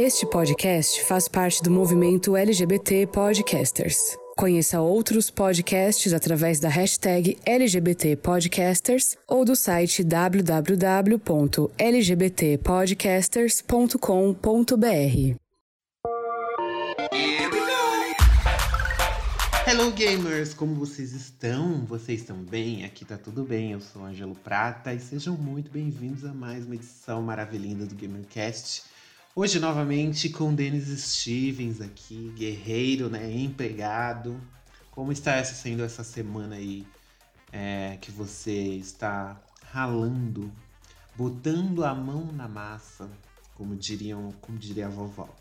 Este podcast faz parte do movimento LGBT Podcasters. Conheça outros podcasts através da hashtag LGBT Podcasters ou do site www.lgbtpodcasters.com.br. Hello gamers, como vocês estão? Vocês estão bem? Aqui tá tudo bem. Eu sou Angelo Prata e sejam muito bem-vindos a mais uma edição maravilhosa do Gamercast. Hoje, novamente, com Denis Stevens aqui, guerreiro, né? Empregado. Como está essa, sendo essa semana aí é, que você está ralando, botando a mão na massa, como diriam, como diria a vovó?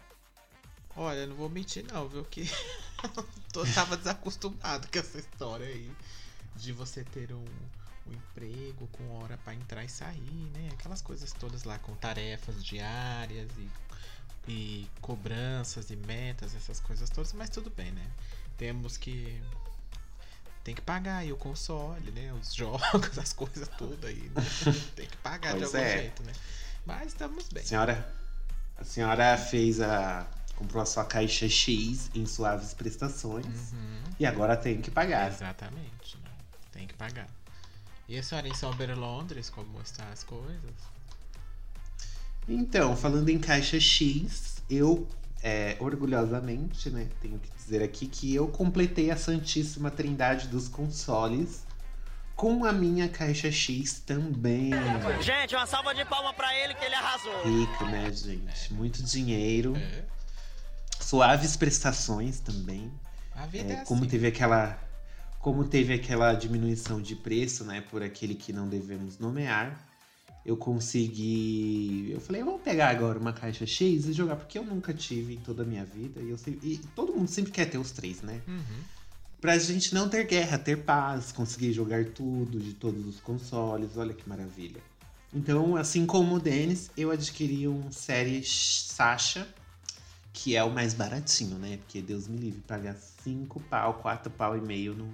Olha, não vou mentir não, viu? Que tô, tava desacostumado com essa história aí de você ter um, um emprego com hora para entrar e sair, né? Aquelas coisas todas lá com tarefas diárias e e cobranças e metas, essas coisas todas, mas tudo bem, né? Temos que tem que pagar aí o console, né? Os jogos, as coisas tudo aí, né? Tem que pagar de algum é. jeito, né? Mas estamos bem. A senhora, a senhora fez a comprou a sua caixa X em suaves prestações uhum. e agora tem que pagar. Exatamente, né? tem que pagar. E a senhora em Sauber Londres, como estão as coisas? Então, falando em caixa X, eu é, orgulhosamente, né, tenho que dizer aqui que eu completei a Santíssima Trindade dos consoles com a minha caixa X também. Gente, uma salva de palma para ele que ele arrasou. Rico, né, gente? Muito dinheiro. É. Suaves prestações também. A vida é, é como assim. teve aquela como teve aquela diminuição de preço, né, por aquele que não devemos nomear eu consegui. Eu falei, vamos pegar agora uma caixa X e jogar, porque eu nunca tive em toda a minha vida. E, eu sempre, e todo mundo sempre quer ter os três, né? Uhum. Pra gente não ter guerra, ter paz, conseguir jogar tudo de todos os consoles. Olha que maravilha. Então, assim como o Denis, eu adquiri um série Sasha, que é o mais baratinho, né? Porque Deus me livre, pagar 5 pau, 4 pau e meio no,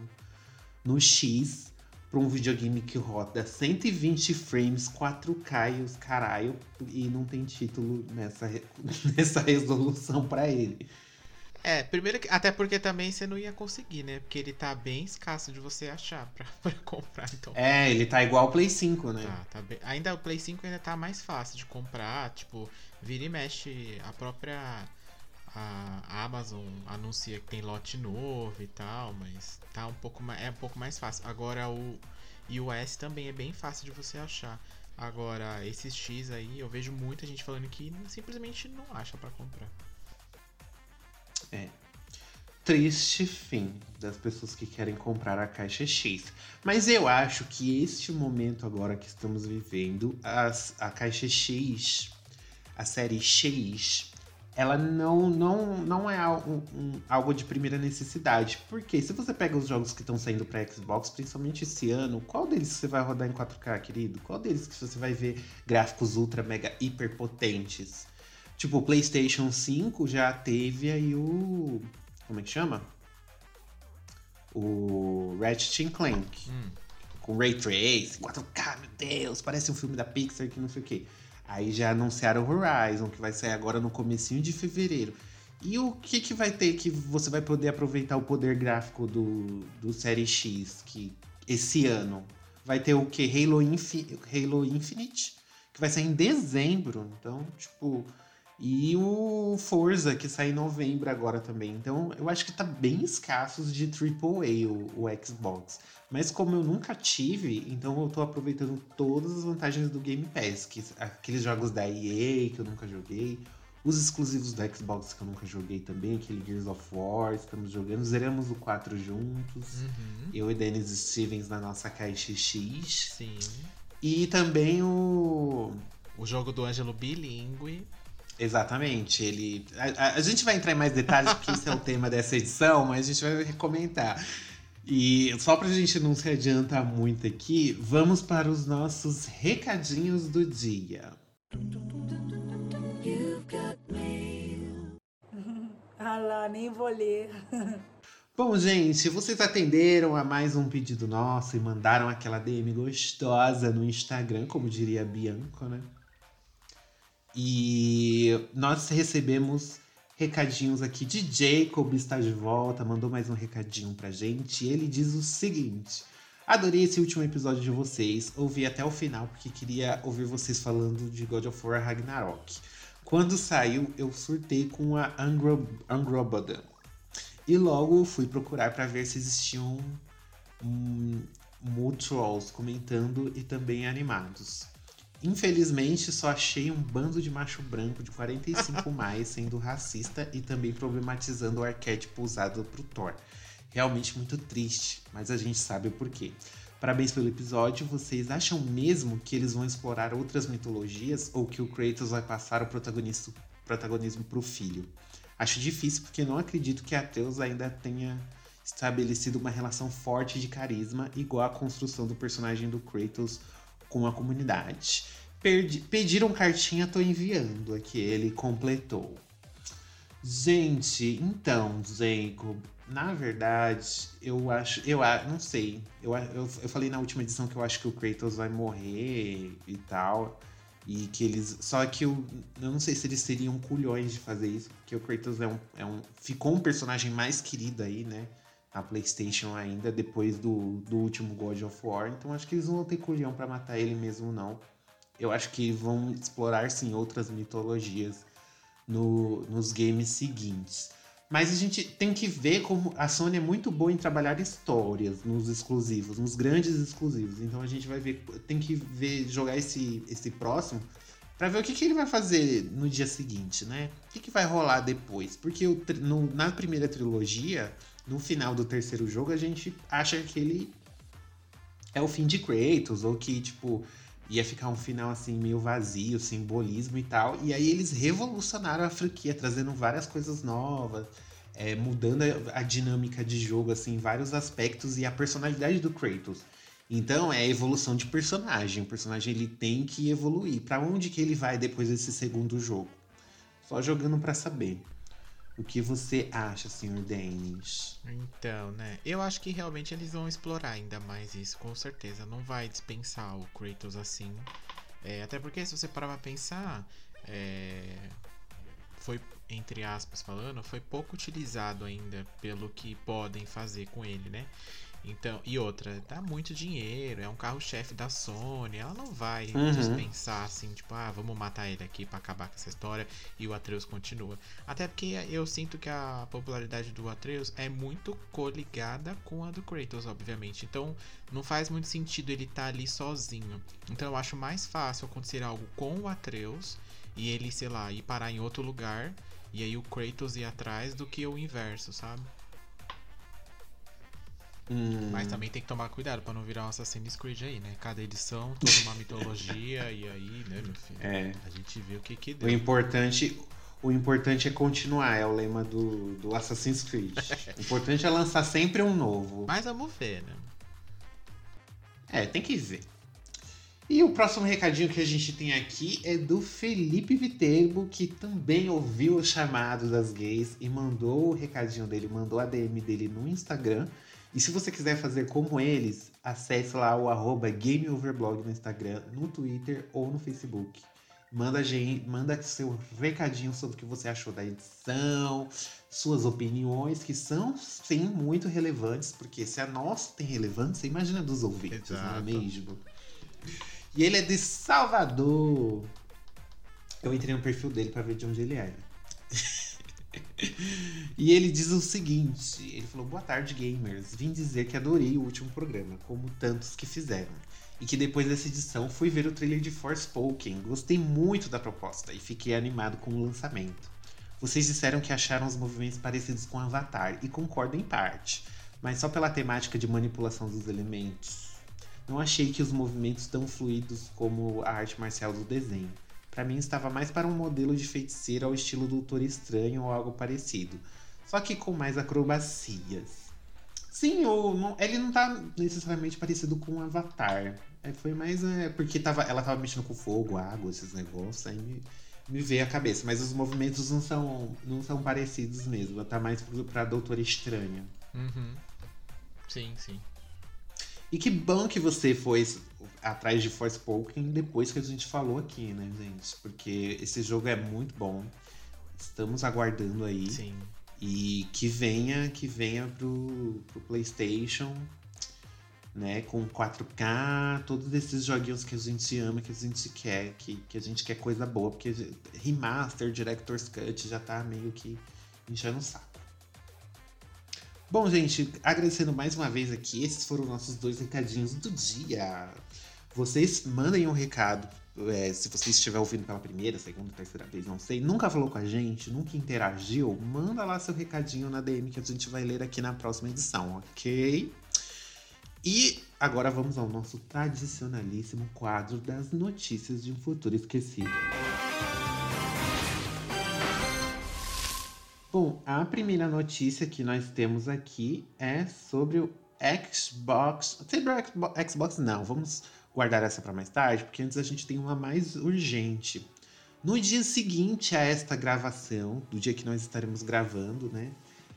no X para um videogame que roda 120 frames, 4K e os caralho, e não tem título nessa, nessa resolução para ele. É, primeiro que, até porque também você não ia conseguir, né? Porque ele tá bem escasso de você achar pra, pra comprar, então. É, ele tá igual ao Play 5, né? Tá, tá bem. Ainda o Play 5 ainda tá mais fácil de comprar, tipo, vira e mexe a própria a Amazon anuncia que tem lote novo e tal, mas tá um pouco mais, é um pouco mais fácil. Agora o iOS também é bem fácil de você achar. Agora esses X aí, eu vejo muita gente falando que simplesmente não acha para comprar. É. Triste fim das pessoas que querem comprar a caixa X. Mas eu acho que este momento agora que estamos vivendo, as, a caixa X, a série X, ela não, não, não é algo, um, algo de primeira necessidade. Porque se você pega os jogos que estão saindo para Xbox, principalmente esse ano, qual deles você vai rodar em 4K, querido? Qual deles que você vai ver gráficos ultra, mega, hiper potentes? Tipo, o PlayStation 5 já teve aí o. Como é que chama? O Ratchet Clank. Hum. Com Ray Tracing, 4K, meu Deus, parece um filme da Pixar que não sei o quê. Aí já anunciaram Horizon, que vai sair agora no comecinho de fevereiro. E o que, que vai ter que você vai poder aproveitar o poder gráfico do, do Série X que esse ano? Vai ter o que? Halo, Infi Halo Infinite, que vai sair em dezembro. Então, tipo, e o Forza, que sai em novembro agora também. Então, eu acho que tá bem escassos de AAA o, o Xbox. Mas como eu nunca tive, então eu tô aproveitando todas as vantagens do Game Pass. Que, aqueles jogos da EA que eu nunca joguei. Os exclusivos do Xbox que eu nunca joguei também, aquele Gears of War, estamos jogando. Zeramos o 4 juntos. Uhum. Eu e Dennis Stevens na nossa caixa X. Sim. E também o. O jogo do Ângelo Bilingue. Exatamente. Ele. A, a, gente vai entrar em mais detalhes, porque esse é o tema dessa edição, mas a gente vai recomendar. E só pra gente não se adiantar muito aqui, vamos para os nossos recadinhos do dia. ah lá, nem vou ler. Bom, gente, vocês atenderam a mais um pedido nosso e mandaram aquela DM gostosa no Instagram, como diria a Bianca, né? E nós recebemos recadinhos aqui de Jacob, está de volta, mandou mais um recadinho pra gente. Ele diz o seguinte: Adorei esse último episódio de vocês, ouvi até o final porque queria ouvir vocês falando de God of War Ragnarok. Quando saiu, eu surtei com a Angrobodan. E logo fui procurar para ver se existiam um, Trolls comentando e também animados. Infelizmente, só achei um bando de macho branco de 45 mais sendo racista e também problematizando o arquétipo usado pro Thor. Realmente muito triste, mas a gente sabe o porquê. Parabéns pelo episódio. Vocês acham mesmo que eles vão explorar outras mitologias ou que o Kratos vai passar o protagonismo pro filho? Acho difícil porque não acredito que Atreus ainda tenha estabelecido uma relação forte de carisma igual a construção do personagem do Kratos com a comunidade. Perdi, pediram cartinha, tô enviando aqui. Ele completou. Gente, então, Jacob, na verdade, eu acho. Eu não sei. Eu, eu, eu falei na última edição que eu acho que o Kratos vai morrer e tal. E que eles. Só que eu, eu não sei se eles seriam culhões de fazer isso, porque o Kratos é um, é um. Ficou um personagem mais querido aí, né? Na PlayStation ainda, depois do, do último God of War. Então acho que eles não vão ter culhão para matar ele mesmo, não. Eu acho que vão explorar sim outras mitologias no, nos games seguintes. Mas a gente tem que ver como a Sony é muito boa em trabalhar histórias nos exclusivos, nos grandes exclusivos. Então a gente vai ver, tem que ver, jogar esse, esse próximo para ver o que, que ele vai fazer no dia seguinte, né? O que, que vai rolar depois? Porque o, no, na primeira trilogia, no final do terceiro jogo, a gente acha que ele é o fim de Kratos, ou que, tipo, ia ficar um final assim meio vazio, simbolismo e tal. E aí eles revolucionaram a franquia, trazendo várias coisas novas, é, mudando a, a, dinâmica de jogo assim, vários aspectos e a personalidade do Kratos. Então é a evolução de personagem. O personagem ele tem que evoluir. Para onde que ele vai depois desse segundo jogo? Só jogando para saber. O que você acha, senhor Dennis? Então, né? Eu acho que realmente eles vão explorar ainda mais isso, com certeza. Não vai dispensar o Kratos assim. É, até porque, se você parar pra pensar, é, foi, entre aspas falando, foi pouco utilizado ainda pelo que podem fazer com ele, né? Então, e outra, dá muito dinheiro, é um carro-chefe da Sony, ela não vai uhum. dispensar assim, tipo, ah, vamos matar ele aqui para acabar com essa história e o Atreus continua. Até porque eu sinto que a popularidade do Atreus é muito coligada com a do Kratos, obviamente. Então, não faz muito sentido ele estar tá ali sozinho. Então, eu acho mais fácil acontecer algo com o Atreus e ele, sei lá, ir parar em outro lugar e aí o Kratos ir atrás do que o inverso, sabe? Hum. Mas também tem que tomar cuidado para não virar um Assassin's Creed aí, né? Cada edição, toda uma mitologia, e aí, né, meu filho? É. A gente vê o que que deu. O importante, o importante é continuar, é o lema do, do Assassin's Creed. o importante é lançar sempre um novo. Mas vamos ver, né? É, tem que ver. E o próximo recadinho que a gente tem aqui é do Felipe Viterbo, que também ouviu o chamado das gays e mandou o recadinho dele, mandou a DM dele no Instagram e se você quiser fazer como eles, acesse lá o arroba GameOverblog no Instagram, no Twitter ou no Facebook. Manda, gente, manda seu recadinho sobre o que você achou da edição, suas opiniões, que são sim muito relevantes, porque se a nossa tem relevância, imagina dos ouvintes, Exato. não é mesmo? E ele é de Salvador. Eu entrei no perfil dele para ver de onde ele era. e ele diz o seguinte: ele falou, boa tarde, gamers. Vim dizer que adorei o último programa, como tantos que fizeram. E que depois dessa edição fui ver o trailer de Forspoken. Gostei muito da proposta e fiquei animado com o lançamento. Vocês disseram que acharam os movimentos parecidos com Avatar, e concordo em parte, mas só pela temática de manipulação dos elementos. Não achei que os movimentos tão fluidos como a arte marcial do desenho. Para mim estava mais para um modelo de feiticeiro ao estilo Doutor Estranho ou algo parecido, só que com mais acrobacias. Sim, ou não, ele não tá necessariamente parecido com um Avatar. É, foi mais é, porque tava, ela tava mexendo com fogo, água, esses negócios, aí me, me veio a cabeça. Mas os movimentos não são, não são parecidos mesmo. Ela tá mais pra Doutor Estranho. Uhum. Sim, sim. E que bom que você foi atrás de Forspoken depois que a gente falou aqui, né, gente? Porque esse jogo é muito bom. Estamos aguardando aí. Sim. E que venha, que venha pro, pro PlayStation, né? Com 4K, todos esses joguinhos que a gente ama, que a gente quer, que, que a gente quer coisa boa, porque remaster, Director's Cut já tá meio que enchendo o saco. Bom, gente, agradecendo mais uma vez aqui, esses foram nossos dois recadinhos do dia. Vocês mandem um recado, é, se você estiver ouvindo pela primeira, segunda, terceira vez, não sei, nunca falou com a gente, nunca interagiu, manda lá seu recadinho na DM que a gente vai ler aqui na próxima edição, ok? E agora vamos ao nosso tradicionalíssimo quadro das notícias de um futuro esquecido. Bom, a primeira notícia que nós temos aqui é sobre o Xbox. Sobre o Xbox, não, vamos guardar essa para mais tarde, porque antes a gente tem uma mais urgente. No dia seguinte a esta gravação, do dia que nós estaremos gravando, né?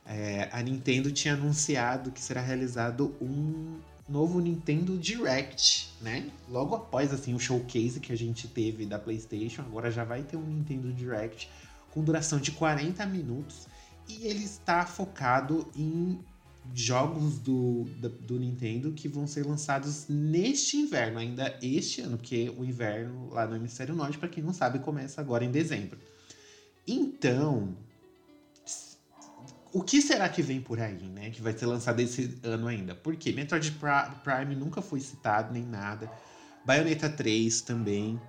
É, a Nintendo tinha anunciado que será realizado um novo Nintendo Direct, né? Logo após assim o showcase que a gente teve da PlayStation, agora já vai ter um Nintendo Direct com duração de 40 minutos e ele está focado em jogos do, do, do, Nintendo que vão ser lançados neste inverno, ainda este ano, porque o inverno lá no Hemisfério Norte, para quem não sabe, começa agora em dezembro. Então, o que será que vem por aí, né? Que vai ser lançado esse ano ainda? Porque Metroid Prime nunca foi citado nem nada. Bayonetta 3 também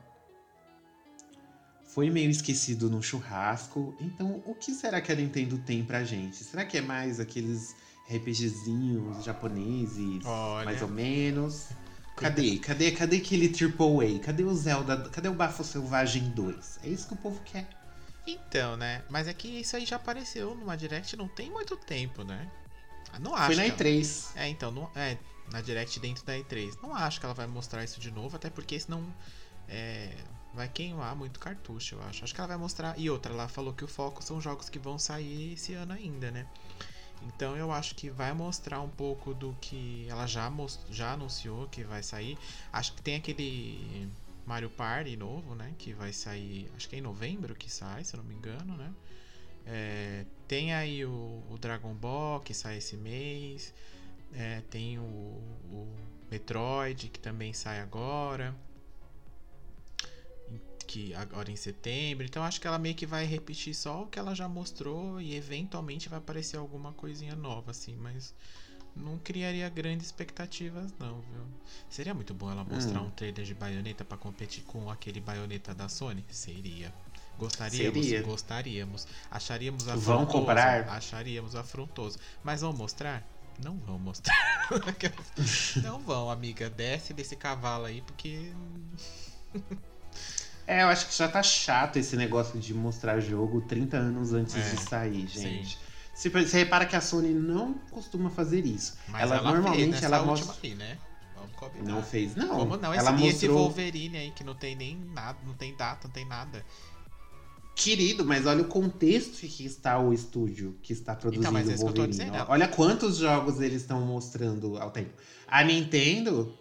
foi meio esquecido no churrasco. Então, o que será que a Nintendo tem pra gente? Será que é mais aqueles RPGzinhos japoneses, Olha. mais ou menos? Cadê? Cadê? Cadê aquele Triple A? Cadê o Zelda? Cadê o Bafo Selvagem 2? É isso que o povo quer. Então, né? Mas é que isso aí já apareceu numa Direct não tem muito tempo, né? Ah, não acho. Foi na E3. Ela... É, então, não... é, na Direct dentro da E3. Não acho que ela vai mostrar isso de novo, até porque senão é, vai queimar muito cartucho, eu acho. Acho que ela vai mostrar. E outra, ela falou que o foco são jogos que vão sair esse ano ainda, né? Então eu acho que vai mostrar um pouco do que ela já, most... já anunciou que vai sair. Acho que tem aquele Mario Party novo, né? Que vai sair, acho que é em novembro que sai, se eu não me engano, né? É, tem aí o, o, Dragon Ball que sai esse mês. É, tem o, o Metroid que também sai agora que agora em setembro. Então acho que ela meio que vai repetir só o que ela já mostrou e eventualmente vai aparecer alguma coisinha nova, assim, mas não criaria grandes expectativas, não, viu? Seria muito bom ela mostrar hum. um trailer de baioneta para competir com aquele baioneta da Sony? Seria. Gostaríamos, Seria. gostaríamos. Acharíamos afrontoso. Vão comprar? Acharíamos afrontoso. Mas vão mostrar? Não vão mostrar. não vão, amiga. Desce desse cavalo aí, porque. É, eu acho que já tá chato esse negócio de mostrar jogo 30 anos antes é, de sair, gente. Sim. Você, repara que a Sony não costuma fazer isso. Mas ela, ela normalmente ela mostra. Aí, né? Não fez, não. Como não? Esse, ela mostrou... esse Wolverine aí que não tem nem nada, não tem data, não tem nada. Querido, mas olha o contexto que está o estúdio que está produzindo então, mas é Wolverine. Dizendo, olha quantos jogos eles estão mostrando ao tempo. A Nintendo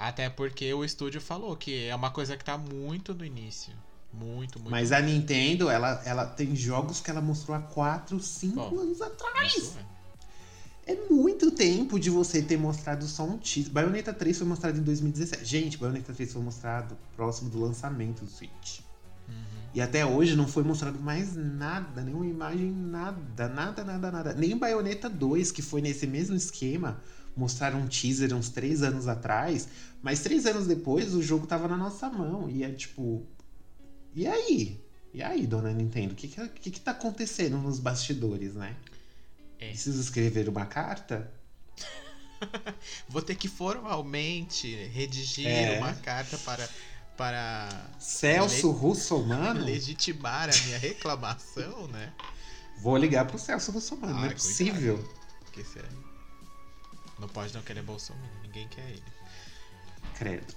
até porque o estúdio falou que é uma coisa que tá muito no início. Muito, muito. Mas a Nintendo, ela, ela tem jogos que ela mostrou há 4, 5 anos atrás. É. é muito tempo de você ter mostrado só um teaser. Bayonetta 3 foi mostrado em 2017. Gente, Bayonetta 3 foi mostrado próximo do lançamento do Switch. Uhum. E até hoje não foi mostrado mais nada, nenhuma imagem, nada, nada, nada, nada. Nem Bayonetta 2, que foi nesse mesmo esquema, mostraram um teaser uns três anos atrás, mas três anos depois o jogo tava na nossa mão. E é tipo. E aí? E aí, dona Nintendo? O que, que, que tá acontecendo nos bastidores, né? É. Preciso escrever uma carta? Vou ter que formalmente redigir é. uma carta para. Para. Celso le... Russomano? Legitimar a minha reclamação, né? Vou ligar pro Celso Russomano, ah, não é possível. Que sério. Não pode não querer Bolsonaro, ninguém quer ele. Credo.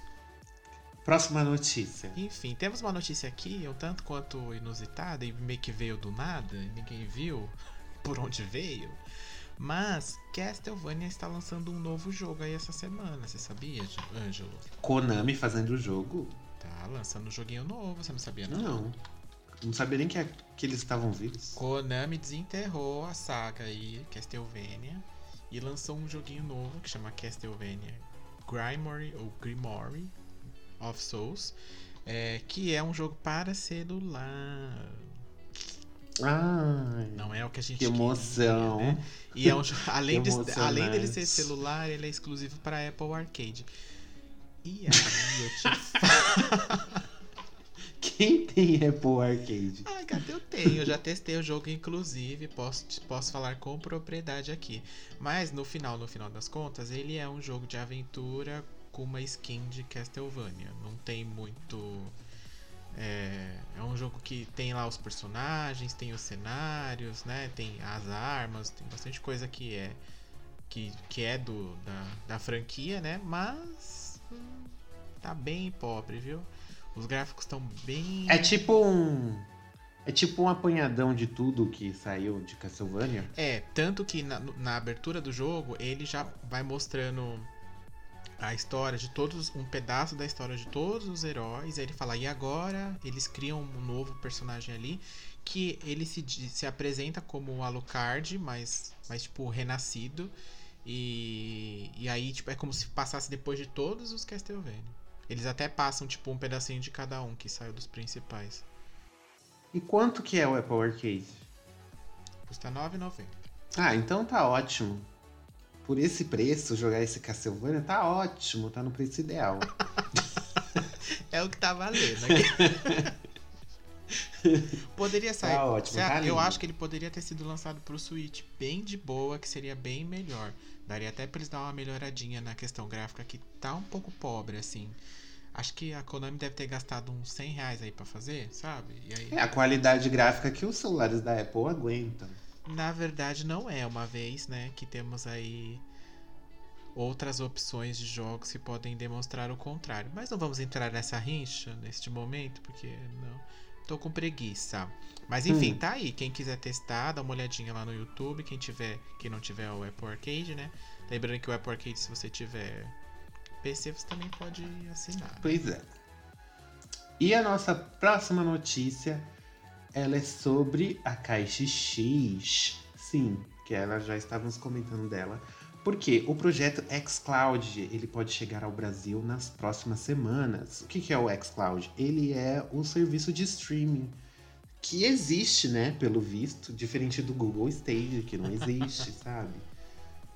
Próxima notícia. Enfim, temos uma notícia aqui, um tanto quanto inusitada, e meio que veio do nada, ninguém viu por onde veio. Mas Castlevania está lançando um novo jogo aí essa semana, você sabia, Ângelo? Konami fazendo o jogo? Tá lançando um joguinho novo, você não sabia não? Não. Não sabia nem que, que eles estavam vivos. Konami desenterrou a saga aí, Castlevania, e lançou um joguinho novo que chama Castlevania Grimory ou Grimory of Souls, é, que é um jogo para celular. Ah, Não é o que a gente que emoção. queria, né? E é um além, de, além dele ser celular, ele é exclusivo para Apple Arcade. E aí eu te falo. Quem tem Apple Arcade? Ah, cadê eu tenho? Eu já testei o jogo, inclusive, posso, posso falar com propriedade aqui. Mas no final, no final das contas, ele é um jogo de aventura com uma skin de Castlevania. Não tem muito. É, é um jogo que tem lá os personagens, tem os cenários, né? Tem as armas, tem bastante coisa que é que, que é do da, da franquia, né? Mas hum, tá bem pobre, viu? Os gráficos estão bem É tipo um. É tipo um apanhadão de tudo que saiu de Castlevania. É, tanto que na, na abertura do jogo ele já vai mostrando a história de todos, um pedaço da história de todos os heróis. Aí ele fala, e agora eles criam um novo personagem ali que ele se, se apresenta como o Alucard, mas, mas tipo renascido. E, e aí tipo, é como se passasse depois de todos os Castlevania. Eles até passam tipo um pedacinho de cada um que saiu dos principais. E quanto que é o Apple Arcade? Custa R$ 9,90. Ah, então tá ótimo. Por esse preço, jogar esse Castlevania tá ótimo, tá no preço ideal. É o que tá valendo. aqui. poderia sair. Tá ótimo, tá eu lindo. acho que ele poderia ter sido lançado pro Switch bem de boa, que seria bem melhor. Daria até pra eles dar uma melhoradinha na questão gráfica, que tá um pouco pobre, assim. Acho que a Konami deve ter gastado uns 100 reais aí pra fazer, sabe? E aí, É a qualidade gráfica que os celulares da Apple aguentam. na verdade, não é uma vez, né, que temos aí outras opções de jogos que podem demonstrar o contrário. Mas não vamos entrar nessa rincha neste momento, porque não tô com preguiça. Mas enfim, Hum. tá aí. Quem quiser testar, dá uma olhadinha lá no YouTube. Quem tiver, quem não tiver o Apple Arcade, né? Lembrando que o Apple Arcade, se você tiver PC, você também pode assinar. Pois é. E a nossa próxima notícia, ela é sobre a Caixa X. Sim, que ela já estávamos comentando dela. Porque o projeto xCloud, ele pode chegar ao Brasil nas próximas semanas. O que que é o xCloud? Ele é o serviço de streaming que existe, né, pelo visto, diferente do Google Stage, que não existe, sabe?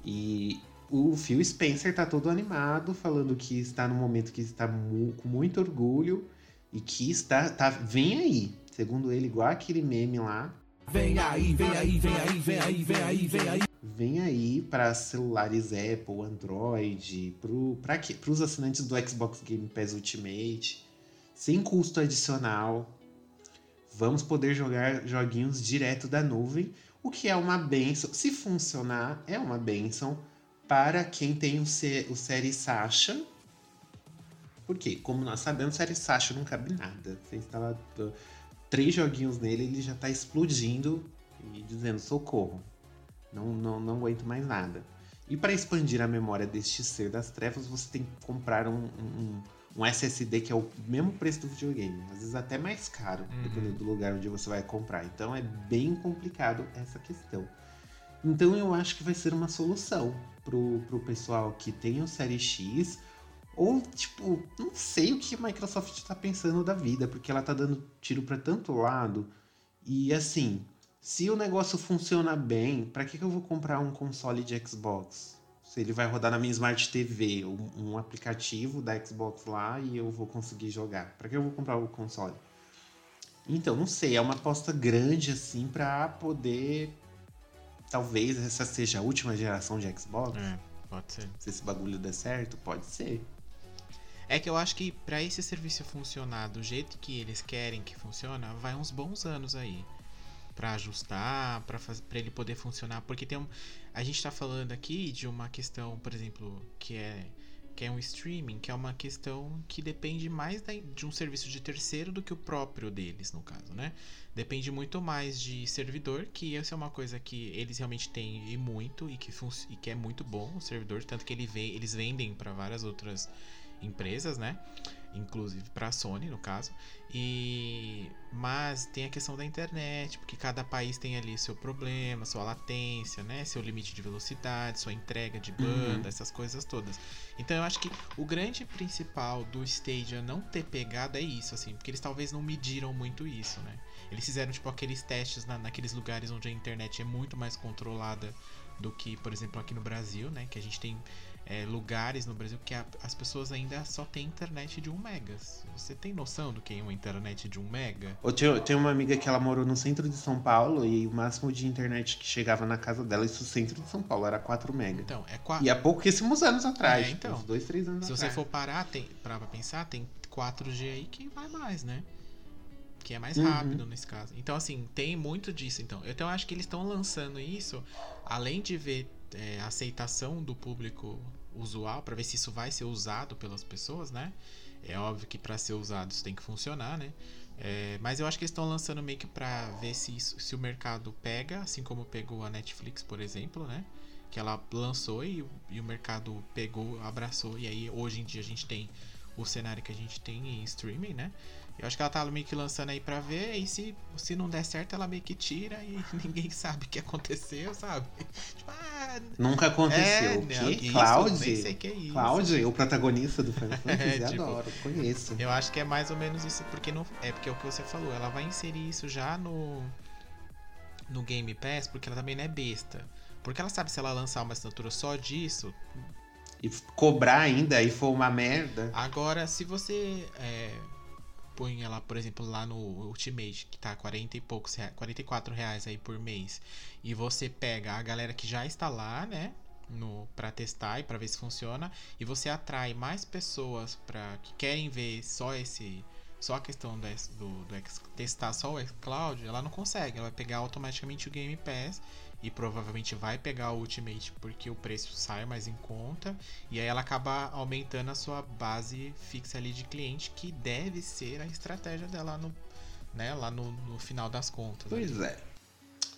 E o Phil Spencer tá todo animado, falando que está no momento que está mu- com muito orgulho e que está tá vem aí, segundo ele, igual aquele meme lá, Vem aí, vem aí, vem aí, vem aí, vem aí, vem aí. Vem aí para celulares Apple, Android, para os assinantes do Xbox Game Pass Ultimate, sem custo adicional. Vamos poder jogar joguinhos direto da nuvem, o que é uma benção. Se funcionar, é uma benção para quem tem o, C, o Série Sasha. Porque, como nós sabemos, o Série Sasha não cabe nada. Você instala uh, três joguinhos nele, ele já está explodindo e dizendo socorro. Não, não, não aguento mais nada. E para expandir a memória deste ser das trevas, você tem que comprar um, um, um SSD que é o mesmo preço do videogame. Às vezes até mais caro, Uhum. dependendo do lugar onde você vai comprar. Então é bem complicado essa questão. Então eu acho que vai ser uma solução pro, pro pessoal que tem o Série X. Ou, tipo, não sei o que a Microsoft tá pensando da vida, porque ela tá dando tiro para tanto lado. E assim, se o negócio funciona bem, pra que, que eu vou comprar um console de Xbox? Se ele vai rodar na minha Smart TV, um, um aplicativo da Xbox lá e eu vou conseguir jogar. Pra que eu vou comprar o console? Então, não sei, é uma aposta grande assim pra poder. Talvez essa seja a última geração de Xbox. É, pode ser. Se esse bagulho der certo, pode ser. É que eu acho que pra esse serviço funcionar do jeito que eles querem que funciona, vai uns bons anos aí Pra ajustar, pra ele poder funcionar, porque tem um, a gente tá falando aqui de uma questão, por exemplo, que é que é um streaming, que é uma questão que depende mais da- de um serviço de terceiro do que o próprio deles, no caso, né? Depende muito mais de servidor, que essa é uma coisa que eles realmente têm e muito e que, e que é muito bom o servidor, tanto que ele vem, eles vendem para várias outras empresas, né? Inclusive para a Sony, no caso. E mas tem a questão da internet, porque cada país tem ali seu problema, sua latência, né, seu limite de velocidade, sua entrega de banda, Uhum. essas coisas todas. Então eu acho que o grande principal do Stadia não ter pegado é isso, assim, porque eles talvez não mediram muito isso, né? Eles fizeram tipo aqueles testes na, naqueles lugares onde a internet é muito mais controlada do que, por exemplo, aqui no Brasil, né? Que a gente tem é, lugares no Brasil que a- as pessoas ainda só têm internet de 1 mega. Você tem noção do que é uma internet de 1 mega? Eu tinha, tinha uma amiga que ela morou no centro de São Paulo e o máximo de internet que chegava na casa dela, isso no centro de São Paulo, era 4 mega. Então, é qua- E há pouquíssimos anos atrás, É, então. uns dois, três anos Se atrás. você for parar, tem, pra pensar, tem 4G aí que vai mais, né? Que é mais Uhum. rápido nesse caso. Então, assim, tem muito disso. Então, então eu acho que eles estão lançando isso, além de ver é, a aceitação do público usual, pra ver se isso vai ser usado pelas pessoas, né? É óbvio que pra ser usado isso tem que funcionar, né? É, mas eu acho que eles estão lançando meio que pra ver se, isso, se o mercado pega, assim como pegou a Netflix, por exemplo, né? Que ela lançou e, e o mercado pegou, abraçou. E aí hoje em dia a gente tem o cenário que a gente tem em streaming, né? Eu acho que ela tá meio que lançando aí pra ver. E se, se não der certo, ela meio que tira e ninguém sabe o que aconteceu, sabe? Tipo, ah, Nunca aconteceu. É, o não, quê? isso, Cloud? sei que é isso. Cloud, o protagonista do Final Fantasy, É, tipo, adoro, conheço. Eu acho que é mais ou menos isso, porque não é porque é o que você falou, ela vai inserir isso já no no Game Pass, porque ela também não é besta. Porque ela sabe se ela lançar uma assinatura só disso. E cobrar ainda e for uma merda. Agora, se você é, põe ela, por exemplo, lá no Ultimate, que tá 40 e poucos reais, 44 reais aí por mês, e você pega a galera que já está lá, né? No, pra testar e pra ver se funciona, e você atrai mais pessoas para que querem ver só esse só a questão do, do, do X- testar só o xCloud, ela não consegue. Ela vai pegar automaticamente o Game Pass e provavelmente vai pegar o Ultimate porque o preço sai mais em conta. E aí ela acaba aumentando a sua base fixa ali de cliente, que deve ser a estratégia dela no, né, lá no, no final das contas. né? Pois é.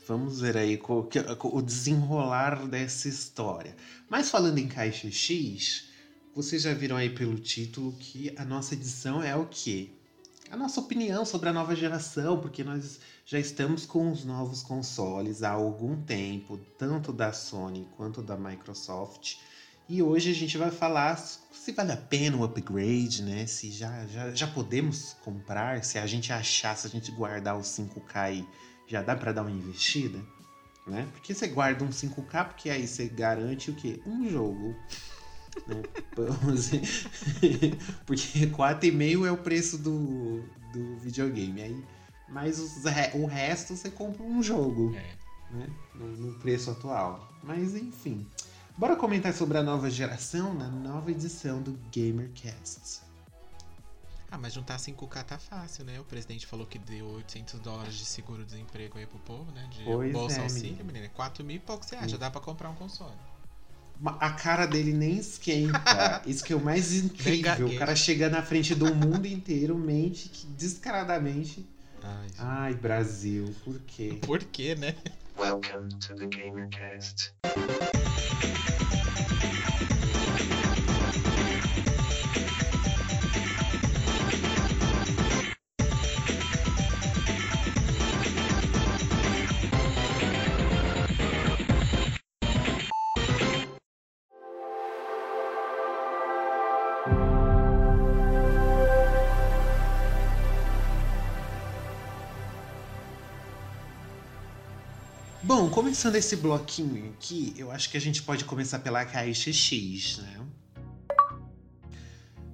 Vamos ver aí o desenrolar dessa história. Mas falando em Caixa X, vocês já viram aí pelo título que a nossa edição é o quê? A nossa opinião sobre a nova geração, porque nós já estamos com os novos consoles há algum tempo, tanto da Sony quanto da Microsoft. E hoje a gente vai falar se vale a pena o upgrade, né? Se já, já, já podemos comprar, se a gente achar, se a gente guardar os 5K aí, já dá para dar uma investida, né? Porque você guarda um 5K, porque aí você garante o quê? Um jogo. Né? porque 4,5 é o preço do, do videogame. Aí, mas os o resto você compra um jogo É. né? No, no preço atual. Mas enfim. Bora comentar sobre a nova geração na nova edição do GamerCast. Ah, mas juntar 5K tá fácil, né? O presidente falou que deu 800 dólares de seguro-desemprego aí pro povo, né? De Pois bolsa é, auxílio, menina. 4 mil e poucos reais, já dá pra comprar um console. A cara dele nem esquenta. Isso que é o mais incrível. O cara chega na frente do mundo inteiro, mente que descaradamente. Ai. Ai, Brasil, por quê? Por quê, né? Welcome to the GamerCast. Bom, começando esse bloquinho aqui, eu acho que a gente pode começar pela caixa X, né?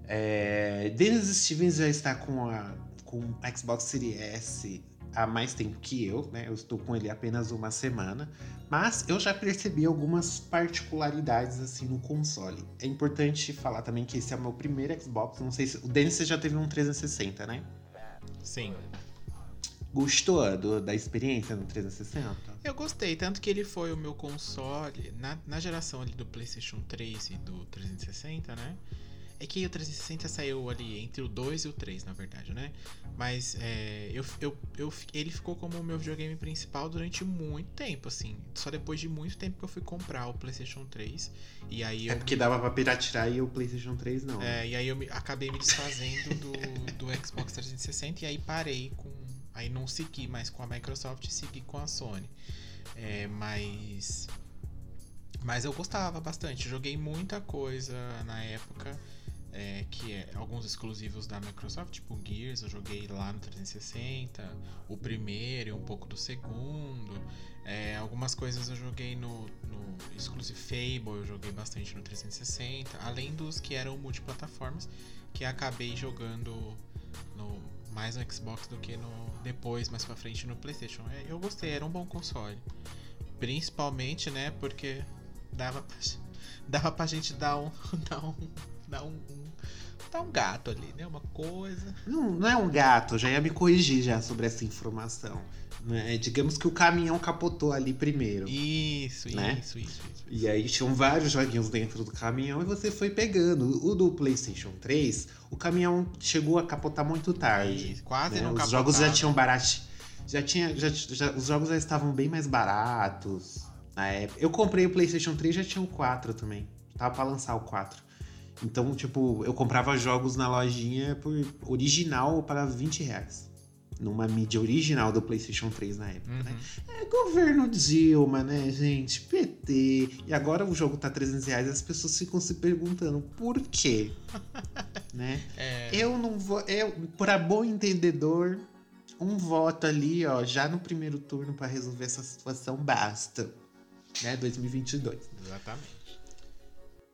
É, Dennis Stevens já está com a com a Xbox Series S há mais tempo que eu, né? Eu estou com ele apenas uma semana, mas eu já percebi algumas particularidades assim no console. É importante falar também que esse é o meu primeiro Xbox, não sei se o Dennis já teve um 360, né? Sim. Gostou do- da experiência no 360? Eu gostei, tanto que ele foi o meu console na, na geração ali do PlayStation 3 e do 360, né? É que o 360 saiu ali entre o 2 e o 3, na verdade, né? Mas é, eu, eu, eu, ele ficou como o meu videogame principal durante muito tempo, assim. Só depois de muito tempo que eu fui comprar o PlayStation 3. E aí eu. É porque dava pra piratear e o PlayStation 3 não. É, e aí eu me- acabei me desfazendo do, do Xbox 360 e aí parei com. Aí não segui mais com a Microsoft e segui com a Sony. É, mas. Mas eu gostava bastante. Joguei muita coisa na época. é, que é alguns exclusivos da Microsoft, tipo Gears, eu joguei lá no 360, o primeiro e um pouco do segundo. É, algumas coisas eu joguei no, no Exclusive Fable, eu joguei bastante no 360, além dos que eram multiplataformas, que acabei jogando no, mais no Xbox do que no depois, mais pra frente no PlayStation. É, eu gostei, era um bom console. Principalmente, né, porque dava pra, dava pra gente dar um, dar um, dar um, dar um gato ali, né, uma coisa. Não, não é um gato, já ia me corrigir já sobre essa informação. Né? Digamos que o caminhão capotou ali primeiro. Isso, Né? isso, isso, isso. E aí tinham vários joguinhos dentro do caminhão e você foi pegando. O do PlayStation 3, o caminhão chegou a capotar muito tarde. Isso, quase né? não Os jogos já capotava. tinham barato. Já tinha. Já, já- os jogos já estavam bem mais baratos na época. Eu comprei o PlayStation 3 já tinha o 4 também. Tava pra lançar o 4. Então, tipo, eu comprava jogos na lojinha por original para 20 reais. Numa mídia original do PlayStation 3 na época, né? Uhum. É governo Dilma, né, gente? PT. E agora o jogo tá 300 reais e as pessoas ficam se perguntando por quê? né? É, Eu não vou. Eu, para bom entendedor, um voto ali, ó, já no primeiro turno pra resolver essa situação basta. Né? 2022. exatamente.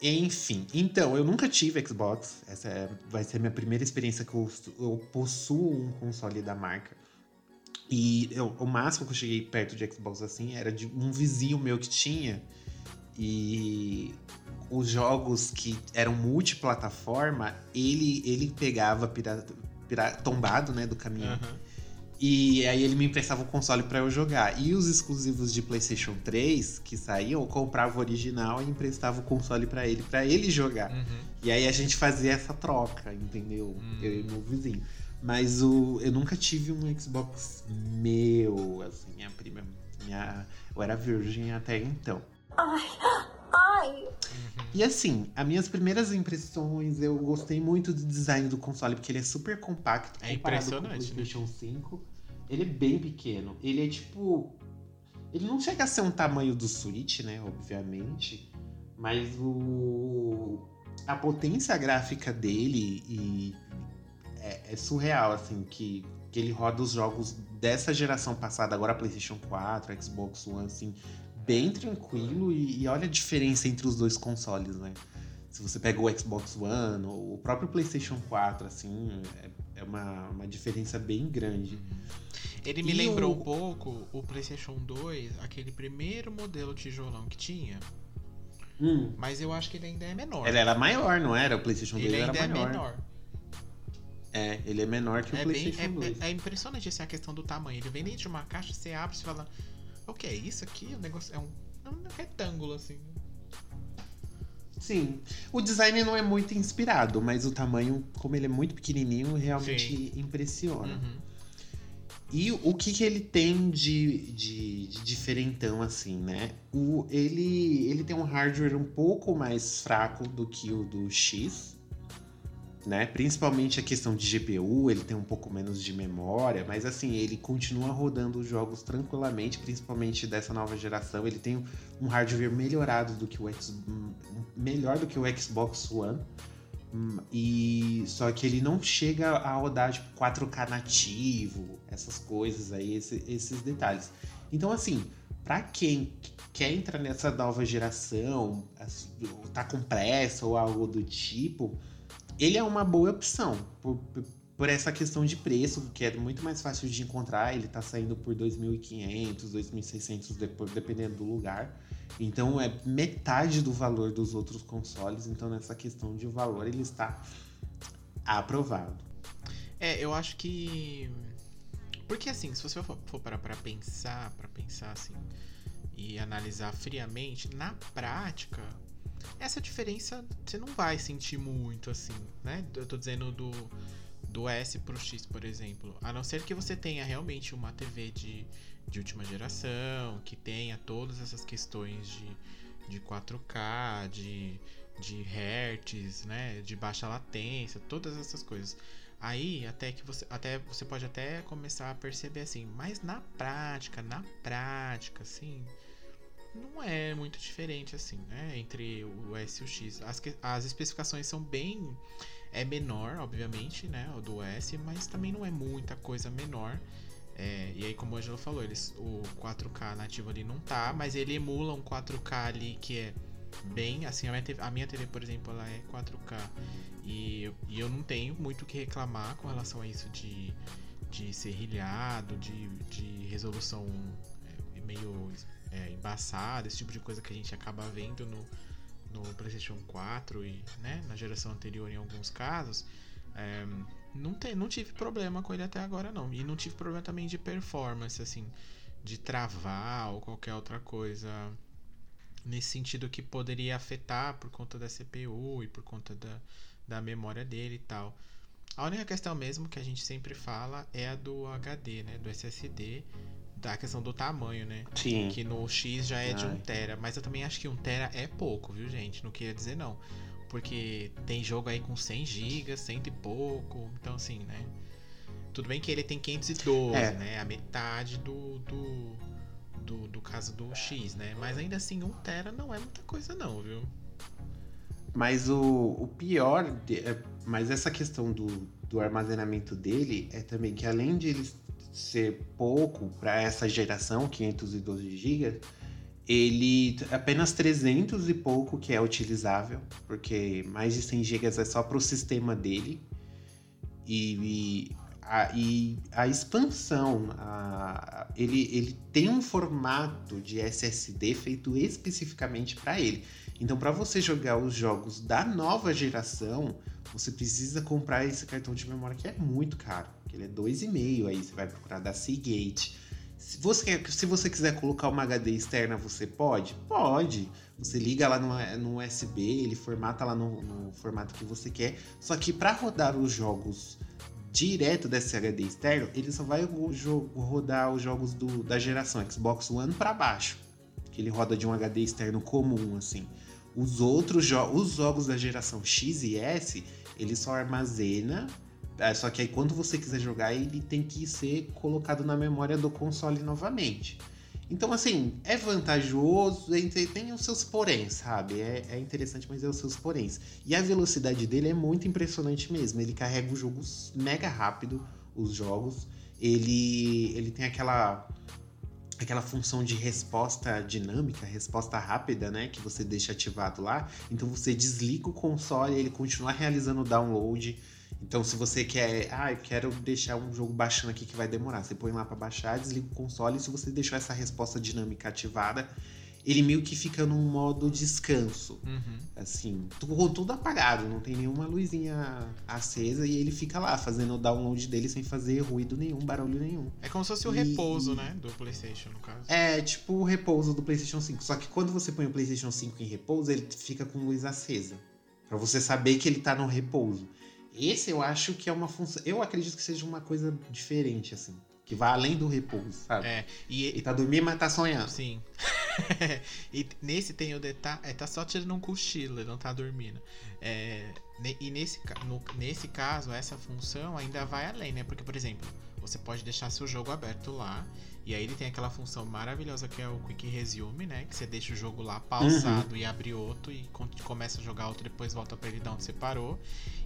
Enfim, então, eu nunca tive Xbox. Essa é- vai ser a minha primeira experiência que eu, eu possuo um console da marca. E eu- o máximo que eu cheguei perto de Xbox assim era de um vizinho meu que tinha. E os jogos que eram multiplataforma, ele, ele pegava pira, pira- tombado né, do caminhão. Aham. E aí ele me emprestava o console pra eu jogar. E os exclusivos de PlayStation 3 que saíam, eu comprava o original e emprestava o console pra ele, pra ele jogar. Uhum. E aí a gente fazia essa troca, entendeu? Hum. Eu e meu vizinho. Mas o, eu nunca tive um Xbox meu, assim, minha prima. Minha, eu era virgem até então. E assim, as minhas primeiras impressões, eu gostei muito do design do console, porque ele é super compacto. É comparado impressionante, Com o PlayStation 5. Ele é bem pequeno. Ele é tipo. Ele não chega a ser um tamanho do Switch, né? Obviamente. Mas o. A potência gráfica dele e. É, é surreal, assim, que, que ele roda os jogos dessa geração passada, agora PlayStation 4, Xbox One, assim, bem tranquilo e, e olha a diferença entre os dois consoles, né? Se você pega o Xbox One ou o próprio PlayStation 4, assim, é, é uma, uma diferença bem grande. Ele me E lembrou o- um pouco o PlayStation 2, aquele primeiro modelo tijolão que tinha, Hum. mas eu acho que ele ainda é menor. Ele era maior, não era? O PlayStation 2 Ele era ainda é maior. menor. É, ele é menor que o É, bem, PlayStation é, 2. é- é impressionante assim, a questão do tamanho. Ele vem dentro de uma caixa, você abre e fala: O que é isso aqui? O negócio é um, é um retângulo assim. Sim. O design não é muito inspirado, mas o tamanho, como ele é muito pequenininho, realmente impressiona. Uhum. E o que, que ele tem de, de, de diferentão, assim, né? O, ele, ele tem um hardware um pouco mais fraco do que o do X, né? Principalmente a questão de GPU, ele tem um pouco menos de memória, mas assim, ele continua rodando os jogos tranquilamente, principalmente dessa nova geração. Ele tem um hardware melhorado do que o X, melhor do que o Xbox One. Hum, E só que ele não chega a rodar tipo 4K nativo, essas coisas aí, esse- esses detalhes. Então assim, pra quem quer entrar nessa nova geração, tá com pressa ou algo do tipo, ele é uma boa opção por, por- essa questão de preço, que é muito mais fácil de encontrar. Ele tá saindo por 2.500, 2.600 depois, dependendo do lugar. Então é metade do valor dos outros consoles. Então nessa questão de valor ele está aprovado. É, eu acho que Porque assim, se você for, for parar pra pensar, para pensar assim, e analisar friamente, na prática, essa diferença você não vai sentir muito assim, né? Eu tô dizendo do, do S pro X, por exemplo. A não ser que você tenha realmente uma TV de, de última geração, que tenha todas essas questões de, de 4K, de, de hertz, né? De baixa latência, todas essas coisas. Aí até que você até você pode até começar a perceber assim, mas na prática, na prática, assim, não é muito diferente assim, né, entre o S e o X. As, as especificações são bem é menor, obviamente, né, o do S, mas também não é muita coisa menor. É, e aí, como o Angelo falou, eles, o 4K nativo ali não tá, mas ele emula um 4K ali que é bem. Assim, a minha TV, a minha TV por exemplo, ela é 4K. E, e eu não tenho muito o que reclamar com relação a isso de, de serrilhado, de, de resolução é, meio é, embaçada, esse tipo de coisa que a gente acaba vendo no, no PlayStation 4 e né, na geração anterior em alguns casos. É, não, tem, não tive problema com ele até agora, não. E não tive problema também de performance, assim, de travar ou qualquer outra coisa nesse sentido que poderia afetar por conta da CPU e por conta da, da memória dele e tal. A única questão mesmo que a gente sempre fala é a do HD, né? Do SSD, da questão do tamanho, né? Sim. Que no X já é de 1 Ai. tera, mas eu também acho que 1 tera é pouco, viu, gente? Não queria dizer não. Porque tem jogo aí com 100 GB, cento e pouco, então assim, né? Tudo bem que ele tem 512, É. né? A metade do, do, do, do caso do X, né? Mas ainda assim, 1 tera não é muita coisa não, viu? Mas o, o pior, de- é- mas essa questão do, do armazenamento dele é também que além de ele ser pouco para essa geração, 512 GB, ele apenas 300 e pouco que é utilizável, porque mais de 100 GB é só para o sistema dele. E, e a, e a expansão, a- ele, ele tem um formato de SSD feito especificamente para ele. Então, para você jogar os jogos da nova geração, você precisa comprar esse cartão de memória que é muito caro. Que Ele é 2,5, aí você vai procurar da Seagate. Se você, se você quiser colocar uma HD externa, você pode? Pode. Você liga lá no, no USB, ele formata lá no, no formato que você quer. Só que para rodar os jogos direto desse HD externo, ele só vai jogo, rodar os jogos do, da geração Xbox One para baixo. Que ele roda de um HD externo comum, assim. Os outros jo os jogos da geração X e S, ele só armazena. É, Só que aí quando você quiser jogar, ele tem que ser colocado na memória do console novamente. Então, assim, é vantajoso, e tem- os seus porém, sabe? É, é interessante, mas é os seus poréns. E a velocidade dele é muito impressionante mesmo. Ele carrega os jogos mega rápido, os jogos. Ele, ele tem aquela aquela função de resposta dinâmica, resposta rápida, né, que você deixa ativado lá. Então você desliga o console, ele continua realizando o download. Então se você quer, ah, eu quero deixar um jogo baixando aqui que vai demorar, você põe lá para baixar, desliga o console e se você deixou essa resposta dinâmica ativada, ele meio que fica num modo descanso. Uhum. Assim, tu- tudo apagado, não tem nenhuma luzinha acesa e ele fica lá fazendo o download dele sem fazer ruído nenhum, barulho nenhum. É como se fosse o E- repouso, né? Do PlayStation, no caso. É tipo o repouso do PlayStation 5. Só que quando você põe o PlayStation 5 em repouso, ele fica com luz acesa. Pra você saber que ele tá no repouso. Esse eu acho que é uma função. Eu acredito que seja uma coisa diferente, assim. Que vai além do repouso, sabe? É, e, Ele tá dormindo, mas tá sonhando. Sim. e nesse tem o detalhe. É, tá só tirando um cochilo, ele não tá dormindo. É, e nesse, no- nesse caso, essa função ainda vai além, né? Porque, por exemplo, você pode deixar seu jogo aberto lá. E aí ele tem aquela função maravilhosa que é o Quick Resume, né? Que você deixa o jogo lá pausado e abre outro e começa a jogar outro, depois volta pra ele de onde você parou.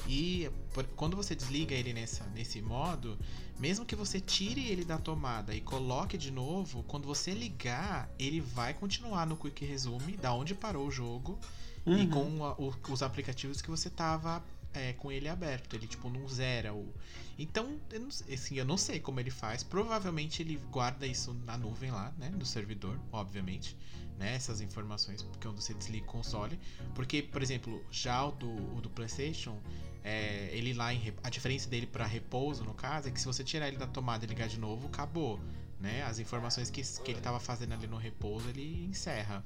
E por- quando você desliga ele nessa, nesse modo, mesmo que você tire ele da tomada e coloque de novo, quando você ligar, ele vai continuar no Quick Resume, da onde parou o jogo, e Uhum. com a- o- os aplicativos que você tava é, com ele aberto. Ele, tipo, não zera o. Então, eu não, sei- assim, eu não sei como ele faz. Provavelmente ele guarda isso na nuvem lá, né? Do servidor, obviamente. Né, essas informações, porque quando você desliga o console. Porque, por exemplo, já o do, o do PlayStation, é, ele lá em. A diferença dele pra repouso, no caso, é que se você tirar ele da tomada e ligar de novo, acabou. Né? As informações que, que ele tava fazendo ali no repouso, ele encerra.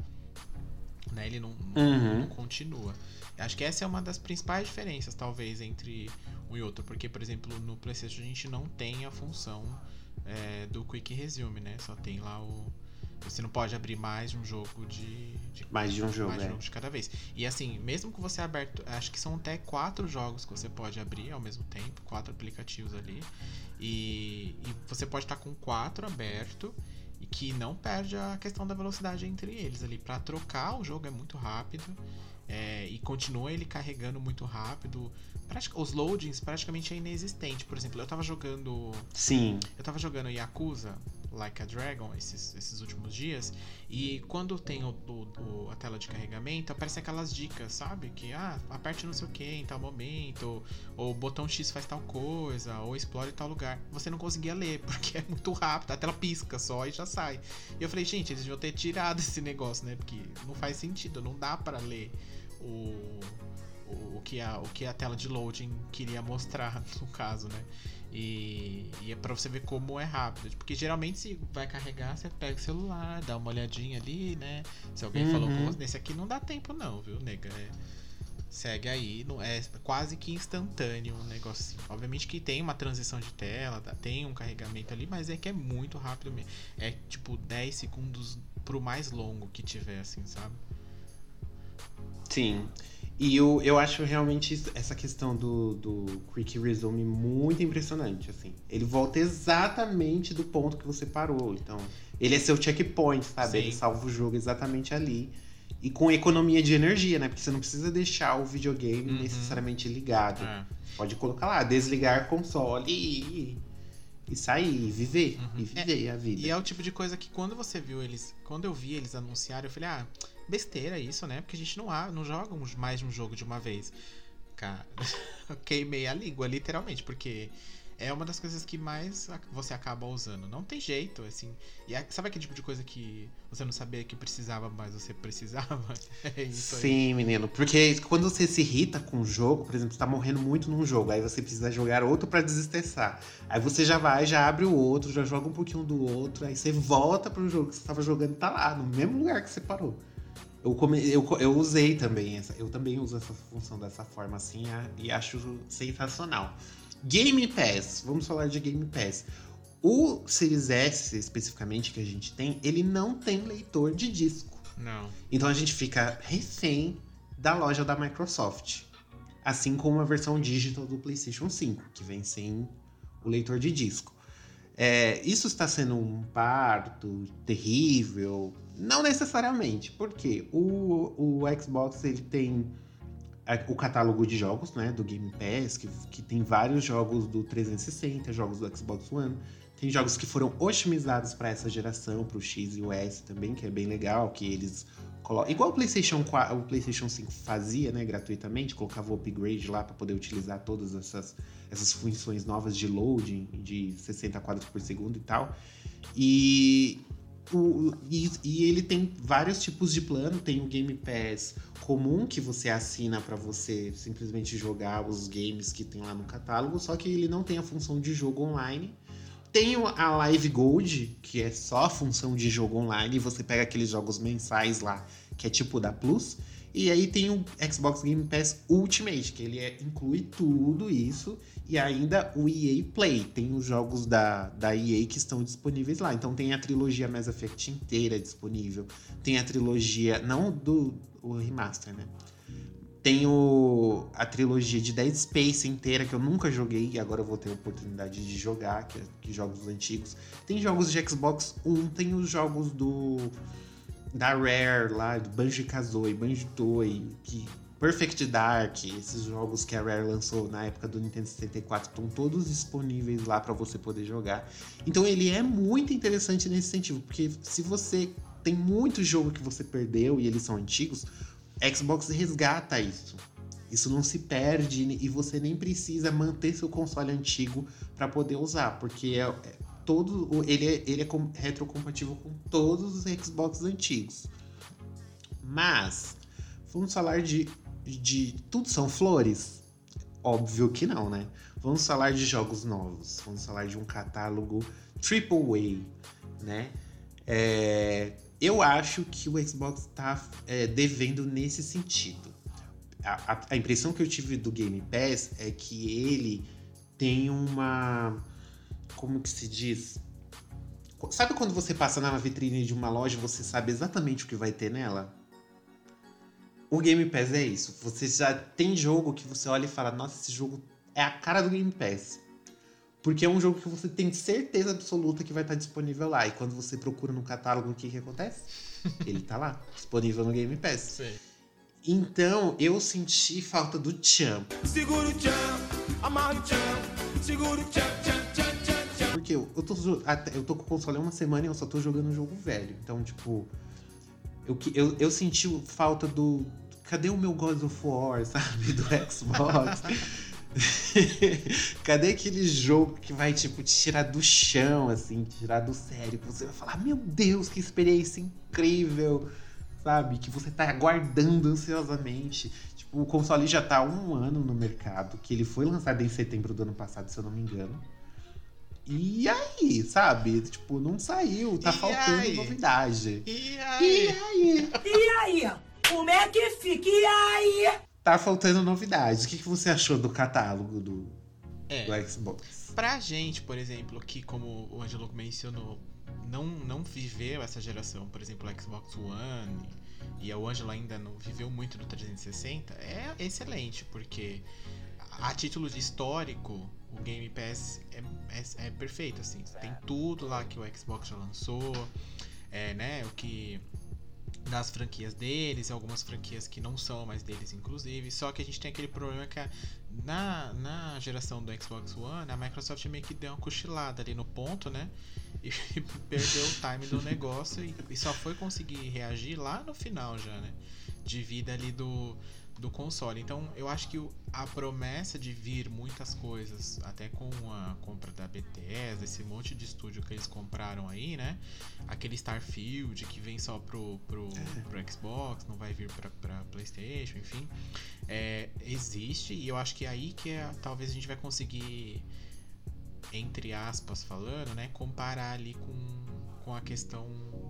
Né? Ele não, não- Uhum. não continua. Acho que essa é uma das principais diferenças, talvez, entre um e outro. Porque, por exemplo, no PlayStation a gente não tem a função é, do Quick Resume, né? Só tem lá o. Você não pode abrir mais de um jogo de. de Mais de um jogo, mais de é. jogo de cada vez. E assim, mesmo que você aberto. Acho que são até quatro jogos que você pode abrir ao mesmo tempo, quatro aplicativos ali. E, e você pode estar com quatro aberto e que não perde a questão da velocidade entre eles ali. Pra trocar o jogo é muito rápido. É, e continua ele carregando muito rápido. Os loadings praticamente é inexistente. Por exemplo, eu tava jogando. Sim. Eu tava jogando Yakuza Like a Dragon esses, esses últimos dias. E quando tem o, o- o- a tela de carregamento, aparece aquelas dicas, sabe? Que ah, aperte não sei o que em tal momento, ou o botão X faz tal coisa, ou explore tal lugar. Você não conseguia ler, porque é muito rápido, a tela pisca só e já sai. E eu falei, gente, eles deviam ter tirado esse negócio, né? Porque não faz sentido, não dá para ler o, o, o que a, o que a tela de loading queria mostrar, no caso, né? E, e é pra você ver como é rápido. Porque geralmente se vai carregar, você pega o celular, dá uma olhadinha ali, né? Se alguém falou com Uhum. você. Nesse aqui não dá tempo, não, viu, nega? É, segue aí, não, é quase que instantâneo um negocinho. Obviamente que tem uma transição de tela, tem um carregamento ali, mas é que é muito rápido mesmo. É tipo 10 segundos pro mais longo que tiver, assim, sabe? Sim. E eu, eu acho realmente isso- essa questão do, do Quick Resume muito impressionante, assim. Ele volta exatamente do ponto que você parou. Então, ele é seu checkpoint, sabe? Sim. Ele salva o jogo exatamente ali. E com economia de energia, né? Porque você não precisa deixar o videogame Uhum. necessariamente ligado. É. Pode colocar lá, desligar console e, e sair, e viver. Uhum. E viver a vida. E é o tipo de coisa que quando você viu eles. Quando eu vi eles anunciarem, eu falei, ah, besteira isso, né? Porque a gente não, há, não joga um- mais um jogo de uma vez. Cara, queimei a língua, literalmente, porque é uma das coisas que mais você acaba usando. Não tem jeito, assim. E sabe aquele tipo de coisa que você não sabia que precisava, mas você precisava? É isso aí. Sim, menino. Porque quando você se irrita com o jogo, por exemplo, você tá morrendo muito num jogo, aí você precisa jogar outro pra desestressar. Aí você já vai, já abre o outro, já joga um pouquinho do outro, aí você volta pro jogo que você tava jogando e tá lá, no mesmo lugar que você parou. Eu, come, eu, eu usei também essa. Eu também uso essa função dessa forma assim e acho sensacional. Game Pass, vamos falar de Game Pass. O Series S, especificamente, que a gente tem, ele não tem leitor de disco. Não. Então a gente fica refém da loja da Microsoft. Assim como a versão digital do PlayStation 5, que vem sem o leitor de disco. É, isso está sendo um parto terrível? Não necessariamente, porque o, o Xbox ele tem a- o catálogo de jogos né, do Game Pass, que, que tem vários jogos do 360, jogos do Xbox One. Tem jogos que foram otimizados para essa geração, para o X e o S também, que é bem legal, que eles. Igual o PlayStation 4, o PlayStation 5 fazia, né, gratuitamente, colocava o upgrade lá para poder utilizar todas essas, essas funções novas de loading, de 60 quadros por segundo e tal. E, o, e, e ele tem vários tipos de plano. Tem o Game Pass comum que você assina para você simplesmente jogar os games que tem lá no catálogo, só que ele não tem a função de jogo online. Tem a Live Gold, que é só a função de jogo online, você pega aqueles jogos mensais lá, que é tipo da Plus. E aí tem o Xbox Game Pass Ultimate, que ele é- inclui tudo isso. E ainda o EA Play, tem os jogos da, da EA que estão disponíveis lá. Então tem a trilogia Mass Effect inteira disponível. Tem a trilogia, não do o remaster, né? Tem o, a trilogia de Dead Space inteira, que eu nunca joguei e agora eu vou ter a oportunidade de jogar, que, é- que jogos antigos. Tem jogos de Xbox One, tem os jogos do da Rare lá, do Banjo-Kazooie, Banjo-Toy, que Perfect Dark, esses jogos que a Rare lançou na época do Nintendo 64 estão todos disponíveis lá para você poder jogar. Então ele é muito interessante nesse sentido, porque se você tem muito jogo que você perdeu e eles são antigos, Xbox resgata isso. Isso não se perde e você nem precisa manter seu console antigo para poder usar, porque é, é todo ele é, ele é com- retrocompatível com todos os Xbox antigos. Mas vamos falar de, de tudo são flores. Óbvio que não, né? Vamos falar de jogos novos. Vamos falar de um catálogo Triple A, né? É, eu acho que o Xbox está é, devendo nesse sentido. A, a- a impressão que eu tive do Game Pass é que ele tem uma. Como que se diz? Sabe quando você passa na vitrine de uma loja e você sabe exatamente o que vai ter nela? O Game Pass é isso. Você já tem jogo que você olha e fala: Nossa, esse jogo é a cara do Game Pass. Porque é um jogo que você tem certeza absoluta que vai estar disponível lá. E quando você procura no catálogo, o que, que acontece? Ele tá lá, disponível no Game Pass. Sei. Então, eu senti falta do Champ. Segura o tchan, amarra o tchan, segura o tchan, tchan, tchan, tchan. Porque eu, eu, tô, eu tô com o console há uma semana e eu só tô jogando um jogo velho. Então, tipo. Eu, que- eu, eu senti falta do. Cadê o meu God of War, sabe? Do Xbox. Cadê aquele jogo que vai, tipo, te tirar do chão, assim, te tirar do sério? Que você vai falar, meu Deus, que experiência incrível, sabe? Que você tá aguardando ansiosamente. Tipo, o console já tá há um ano no mercado, que ele foi lançado em setembro do ano passado, se eu não me engano. E aí, sabe? Tipo, não saiu, tá E faltando aí? novidade. E E aí? aí? E aí? Como é que fica? E aí? Tá faltando novidade. O que, que você achou do catálogo do, É. do Xbox? Pra gente, por exemplo, que como o Angelo mencionou, não, não viveu essa geração, por exemplo, o Xbox One, e o Angelo ainda não viveu muito do 360, é excelente, porque a título de histórico, o Game Pass é, é, é perfeito, assim. Tem tudo lá que o Xbox já lançou, é, né, o que das franquias deles, algumas franquias que não são mais deles, inclusive. Só que a gente tem aquele problema que a- na, na geração do Xbox One, a Microsoft meio que deu uma cochilada ali no ponto, né? E perdeu o time do negócio e, e só foi conseguir reagir lá no final já, né? De vida ali do, do console. Então eu acho que o- a promessa de vir muitas coisas, até com a compra da BTS, esse monte de estúdio que eles compraram aí, né? Aquele Starfield que vem só pro, pro, pro Xbox, não vai vir pra, pra PlayStation, enfim. É, existe e eu acho que é aí que é, talvez a gente vai conseguir, entre aspas falando, né? Comparar ali com, com a questão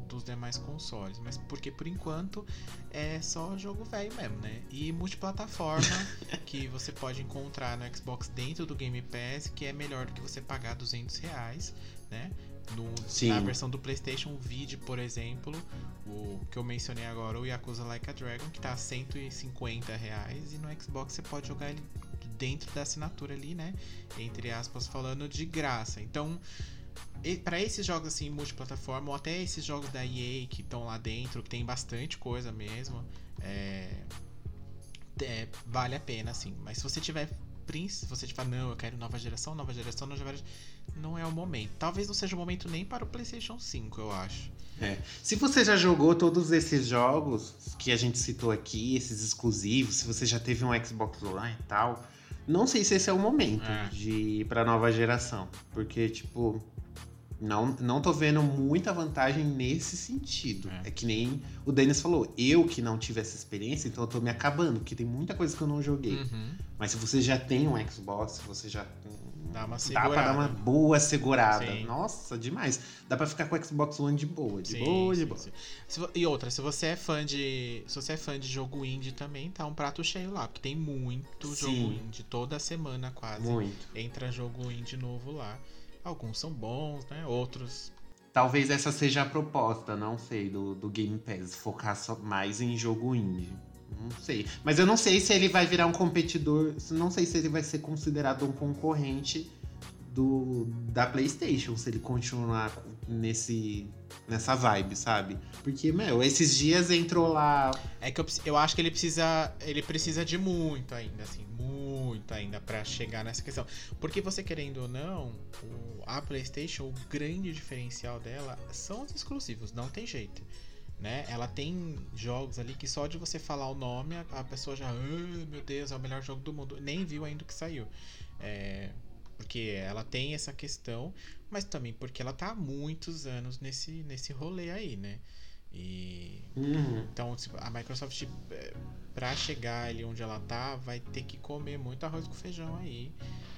dos demais consoles. Mas porque por enquanto é só jogo velho mesmo, né? E multiplataforma que você pode encontrar no Xbox dentro do Game Pass, que é melhor do que você pagar 200 reais, né? No, Sim. na versão do PlayStation Vide, por exemplo, o que eu mencionei agora, o Yakuza Like a Dragon, que tá a 150 reais, e no Xbox você pode jogar ele dentro da assinatura ali, né? Entre aspas, falando de graça. Então, para esses jogos assim multiplataforma ou até esses jogos da EA que estão lá dentro, que tem bastante coisa mesmo, é, é, vale a pena assim. Mas se você tiver prin- se você tiver não, eu quero nova geração, nova geração, nova geração, não é o momento. Talvez não seja o momento nem para o PlayStation 5, eu acho. É. Se você já jogou todos esses jogos que a gente citou aqui, esses exclusivos, se você já teve um Xbox One e tal, não sei se esse é o momento É. de ir pra nova geração. Porque, tipo, não, não tô vendo muita vantagem nesse sentido. É. É. que nem o Denis falou, eu que não tive essa experiência, então eu tô me acabando, porque tem muita coisa que eu não joguei. Uhum. Mas se você já tem um Xbox, se você já. Dá uma Dá pra dar uma segurada. boa segurada. Sim. Nossa, demais. Dá pra ficar com o Xbox One de boa, de Sim, boa, de sim, boa. Se e outra, se você é fã de. Se você é fã de jogo indie também, tá um prato cheio lá, porque tem muito jogo indie. Toda semana quase. Muito. Entra jogo indie novo lá. Alguns são bons, né? Outros. Talvez essa seja a proposta, não sei, do, do Game Pass. Focar só mais em jogo indie. Não sei. Mas eu não sei se ele vai virar um competidor. Não sei se ele vai ser considerado um concorrente do da PlayStation, se ele continuar nesse, nessa vibe, sabe? Porque, meu, esses dias entrou lá. É que eu, eu acho que ele precisa. Ele precisa de muito ainda, assim, muito ainda pra chegar nessa questão. Porque você querendo ou não, o- a PlayStation, o grande diferencial dela são os exclusivos, não tem jeito. Né? Ela tem jogos ali que só de você falar o nome, a, a pessoa já. "Ah, meu Deus, é o melhor jogo do mundo. Nem viu ainda o que saiu. É, porque ela tem essa questão, mas também porque ela tá há muitos anos nesse, nesse rolê aí, né? E Uhum. então tipo, a Microsoft pra chegar ali onde ela tá, vai ter que comer muito arroz com feijão aí.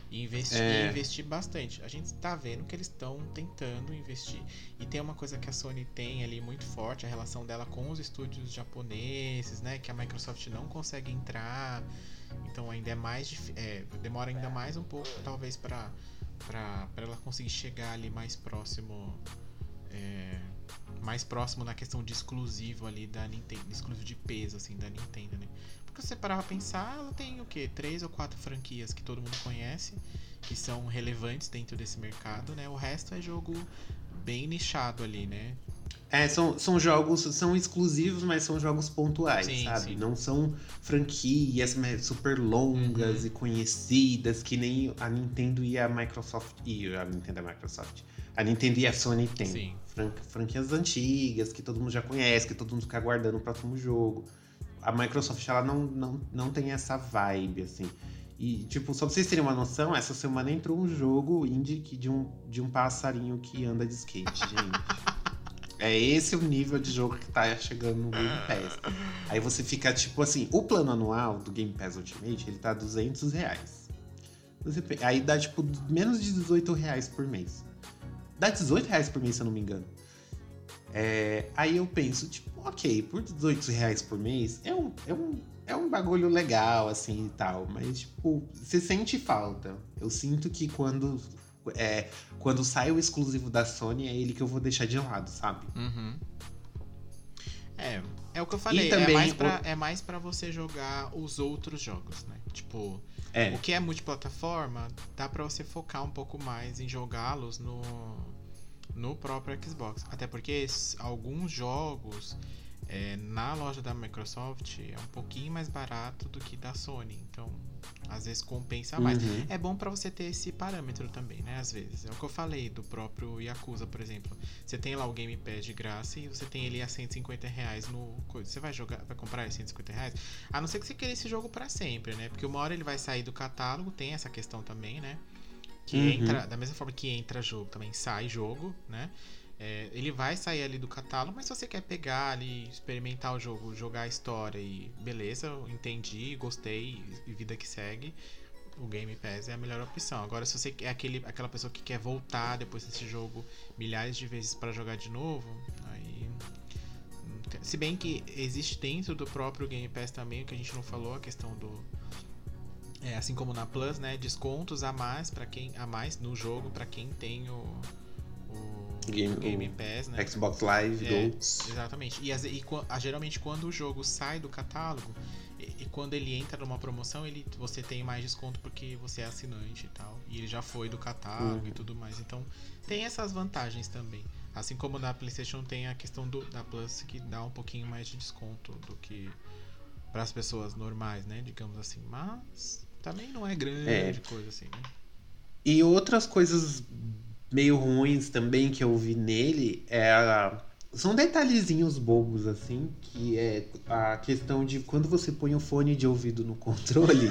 E investir, É. e investir bastante. A gente tá vendo que eles estão tentando investir. E tem uma coisa que a Sony tem ali muito forte, a relação dela com os estúdios japoneses, né? Que a Microsoft não consegue entrar. Então ainda é mais é, demora ainda mais um pouco, talvez, pra ela conseguir chegar ali mais próximo. é, mais próximo na questão de exclusivo ali da Nintendo, exclusivo de peso assim da Nintendo, né? Porque você parar pra pensar, ela tem o quê? Três ou quatro franquias que todo mundo conhece, que são relevantes dentro desse mercado, né? O resto é jogo bem nichado ali, né? É, são, são jogos, são exclusivos, mas são jogos pontuais, Sim, sabe? sim. Não são franquias super longas Uhum. e conhecidas, que nem a Nintendo e a Microsoft. E a Nintendo e a Microsoft. A Nintendo e a Sony tem. Sim. Fran- franquias antigas, que todo mundo já conhece, que todo mundo fica aguardando o próximo jogo. A Microsoft, ela não, não, não tem essa vibe, assim. E, tipo, só pra vocês terem uma noção, essa semana entrou um jogo indie de um, de um passarinho que anda de skate, gente. É esse o nível de jogo que tá chegando no Game Pass. Aí você fica tipo assim, o plano anual do Game Pass Ultimate, ele tá 200 reais. Aí dá tipo menos de 18 reais por mês. Dá 18 reais por mês, se eu não me engano. É, aí eu penso, tipo, ok, por 18 reais por mês é um, é um, é um bagulho legal, assim e tal. Mas, tipo, você sente falta. Eu sinto que quando, é, quando sai o exclusivo da Sony, é ele que eu vou deixar de lado, sabe? Uhum. É, é o que eu falei, também é, mais o- pra, é mais pra você jogar os outros jogos, né? Tipo, É. o que é multiplataforma, dá pra você focar um pouco mais em jogá-los no, no próprio Xbox. Até porque alguns jogos é, na loja da Microsoft é um pouquinho mais barato do que da Sony. Então, às vezes compensa mais. Uhum. É bom pra você ter esse parâmetro também, né? Às vezes. É o que eu falei do próprio Yakuza, por exemplo. Você tem lá o Game Pass de graça e você tem ele a 150 reais no. coisa. Você vai jogar, vai comprar ele 150 reais? A não ser que você queira esse jogo pra sempre, né? Porque uma hora ele vai sair do catálogo, tem essa questão também, né? Que Uhum. entra, da mesma forma que entra jogo, também sai jogo, né? É, ele vai sair ali do catálogo, mas se você quer pegar ali, experimentar o jogo, jogar a história e beleza, entendi, gostei e vida que segue, o Game Pass é a melhor opção. Agora, se você é aquele, aquela pessoa que quer voltar depois desse jogo milhares de vezes para jogar de novo, aí. Se bem que existe dentro do próprio Game Pass também, o que a gente não falou, a questão do. É, assim como na Plus, né? Descontos a mais para quem. A mais no jogo para quem tem o. Game- Game Pass, né? Xbox Live, É, Gold. Exatamente. E, as- e ah, geralmente quando o jogo sai do catálogo e, e quando ele entra numa promoção, ele, você tem mais desconto porque você é assinante e tal. E ele já foi do catálogo Uhum. e tudo mais. Então tem essas vantagens também. Assim como na PlayStation tem a questão do, da Plus que dá um pouquinho mais de desconto do que para as pessoas normais, né? Digamos assim. Mas também não é grande É. coisa assim, né? E outras coisas meio ruins também que eu vi nele é são detalhezinhos bobos assim, que é a questão de quando você põe o fone de ouvido no controle,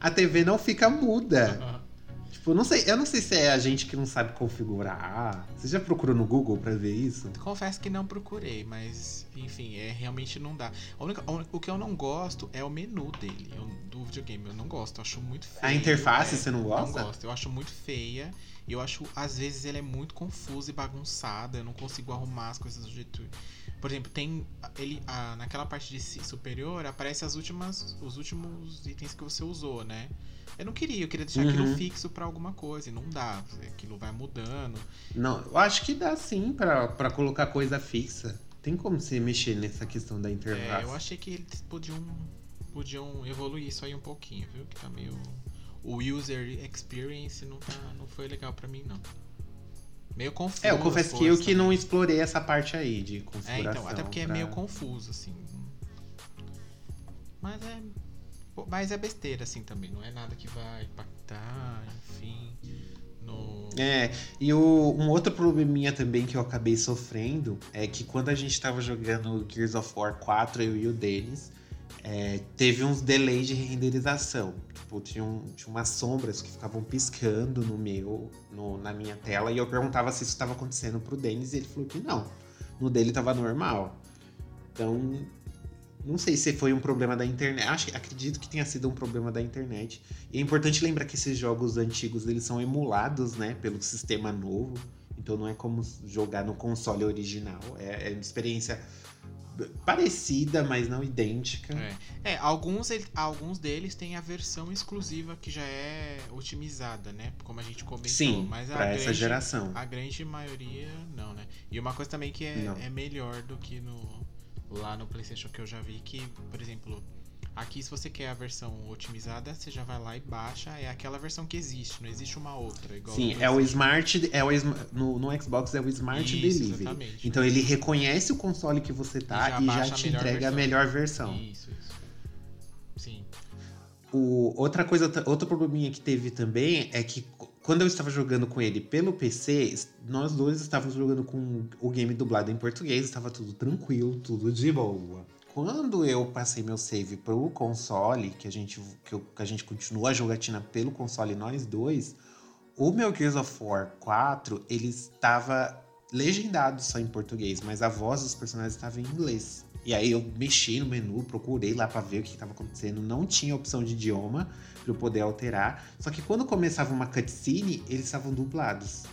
a TV não fica muda. Tipo, eu não sei, eu não sei se é a gente que não sabe configurar. Você já procurou no Google pra ver isso? Confesso que não procurei, mas enfim, é realmente não dá. Única- o que eu não gosto é o menu dele, eu- do videogame. Eu não gosto, eu acho muito feio. A interface é, você não gosta? Não gosto, eu acho muito feia. E eu acho, às vezes, ele é muito confuso e bagunçada. Eu não consigo arrumar as coisas do jeito. Por exemplo, tem. Ele, ah, naquela parte de superior aparece as últimas, os últimos itens que você usou, né? Eu não queria, eu queria deixar aquilo Uhum. fixo pra alguma coisa. E não dá. Aquilo vai mudando. Não, eu acho que dá sim pra, pra colocar coisa fixa. Tem como você mexer nessa questão da interface. É, eu achei que eles podiam, podiam evoluir isso aí um pouquinho, viu? Que tá meio. O user experience não, tá, não foi legal pra mim, não. Meio confuso. É, eu confesso que eu coisas que não também. explorei essa parte aí de É, configuração. então, até porque é pra- meio confuso, assim. Mas é. Mas é besteira, assim, também. Não é nada que vai impactar, enfim. No. É, e o, um outro probleminha também que eu acabei sofrendo é que quando a gente tava jogando Gears of War 4, eu e o Denis, é, teve uns delays de renderização. Tipo, tinha, um- tinha umas sombras que ficavam piscando no meu, no- na minha tela, e eu perguntava se isso estava acontecendo pro Denis, e ele falou que não. No dele tava normal. Então, não sei se foi um problema da internet. Acho, acredito que tenha sido um problema da internet. E é importante lembrar que esses jogos antigos eles são emulados, né, pelo sistema novo. Então não é como jogar no console original. É, é uma experiência parecida, mas não idêntica. É, é alguns, alguns deles têm a versão exclusiva que já é otimizada, né? Como a gente comentou. Sim, mas a pra essa grande- geração. A grande maioria, não, né? E uma coisa também que é, é melhor do que no lá no PlayStation que eu já vi, que, por exemplo, aqui se você quer a versão otimizada, você já vai lá e baixa. É aquela versão que existe, não existe uma outra. Sim, é o. Smart. É o, no, no Xbox é o Smart Isso, Delivery. exatamente. Então ele reconhece o console que você tá E já e já, a te melhor entrega a versão. melhor versão. Isso, isso. Sim. O, outra coisa, outro probleminha que teve também é que quando eu estava jogando com ele pelo PC, nós dois estávamos jogando com o game dublado em português, estava tudo tranquilo, tudo de boa. Quando eu passei meu save pro console, que a gente, que, eu- que a gente continua a jogatina pelo console nós dois, o meu Gears of War 4, ele estava legendado só em português, mas a voz dos personagens estava em inglês. E aí eu mexi no menu, procurei lá pra ver o que estava acontecendo, não tinha opção de idioma pra eu poder alterar. Só que quando começava uma cutscene, eles estavam dublados.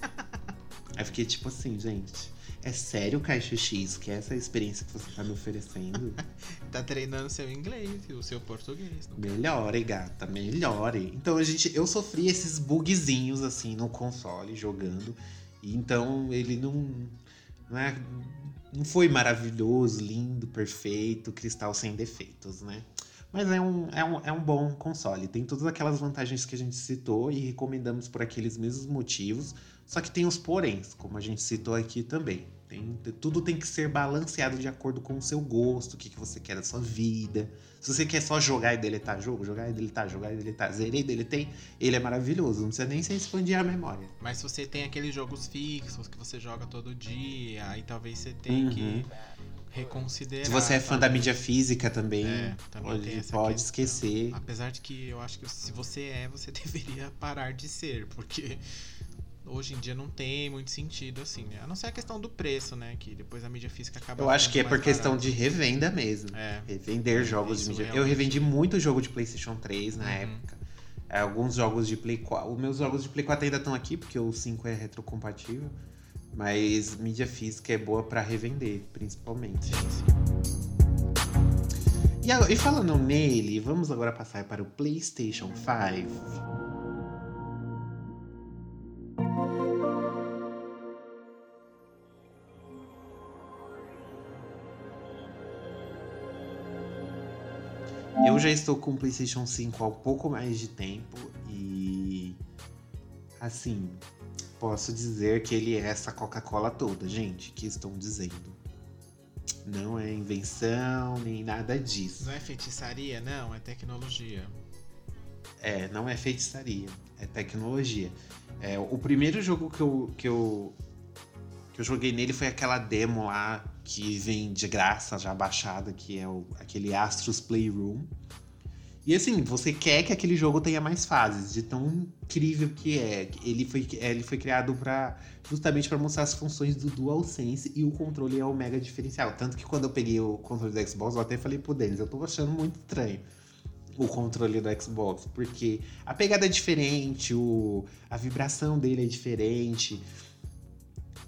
Aí fiquei tipo assim, gente, é sério, Caixa X, que é essa experiência que você tá me oferecendo? Tá treinando seu inglês e o seu português. Melhore, gata, melhore. Então a gente, eu sofri esses bugzinhos assim no console jogando. E então ele não, não é, não foi maravilhoso, lindo, perfeito, cristal sem defeitos, né? Mas é um, é, um, é um bom console. Tem todas aquelas vantagens que a gente citou e recomendamos por aqueles mesmos motivos. Só que tem os poréns, como a gente citou aqui também. Tem, tudo tem que ser balanceado de acordo com o seu gosto, o que, que você quer da sua vida. Se você quer só jogar e deletar jogo, jogar e deletar, jogar e deletar, zerei e deletei, ele é maravilhoso. Não precisa nem se expandir a memória. Mas se você tem aqueles jogos fixos que você joga todo dia, aí talvez você tenha Uhum. que reconsiderar. Se você é fã da talvez. mídia física também, É, também pode, pode esquecer. Apesar de que eu acho que se você é, você deveria parar de ser, porque hoje em dia não tem muito sentido assim, né? A não ser a questão do preço, né? Que depois a mídia física acaba. Eu acho que é por questão de revenda mesmo. É. Revender É, jogos de mídia. Eu revendi muito jogo de PlayStation 3 na Uhum. época. É, Alguns jogos de Play 4. Os meus jogos de Play 4 ainda estão aqui, porque o 5 é retrocompatível. Mas mídia física é boa pra revender, principalmente. E, e falando nele, vamos agora passar para o PlayStation 5. Eu já estou com o PlayStation 5 há um pouco mais de tempo e assim, posso dizer que ele é essa Coca-Cola toda, gente, que estão dizendo. Não é invenção nem nada disso. Não é feitiçaria, não, é tecnologia. É, não é feitiçaria, é tecnologia. É, o primeiro jogo que eu, que eu que eu joguei nele foi aquela demo lá que vem de graça já baixada, que é o, aquele Astros Playroom. E assim, você quer que aquele jogo tenha mais fases, de tão incrível que é. Ele foi, ele foi criado para justamente para mostrar as funções do DualSense e o controle é o mega diferencial. Tanto que quando eu peguei o controle do Xbox, eu até falei pro Denis, eu tô achando muito estranho o controle do Xbox, porque a pegada é diferente, o, a vibração dele é diferente.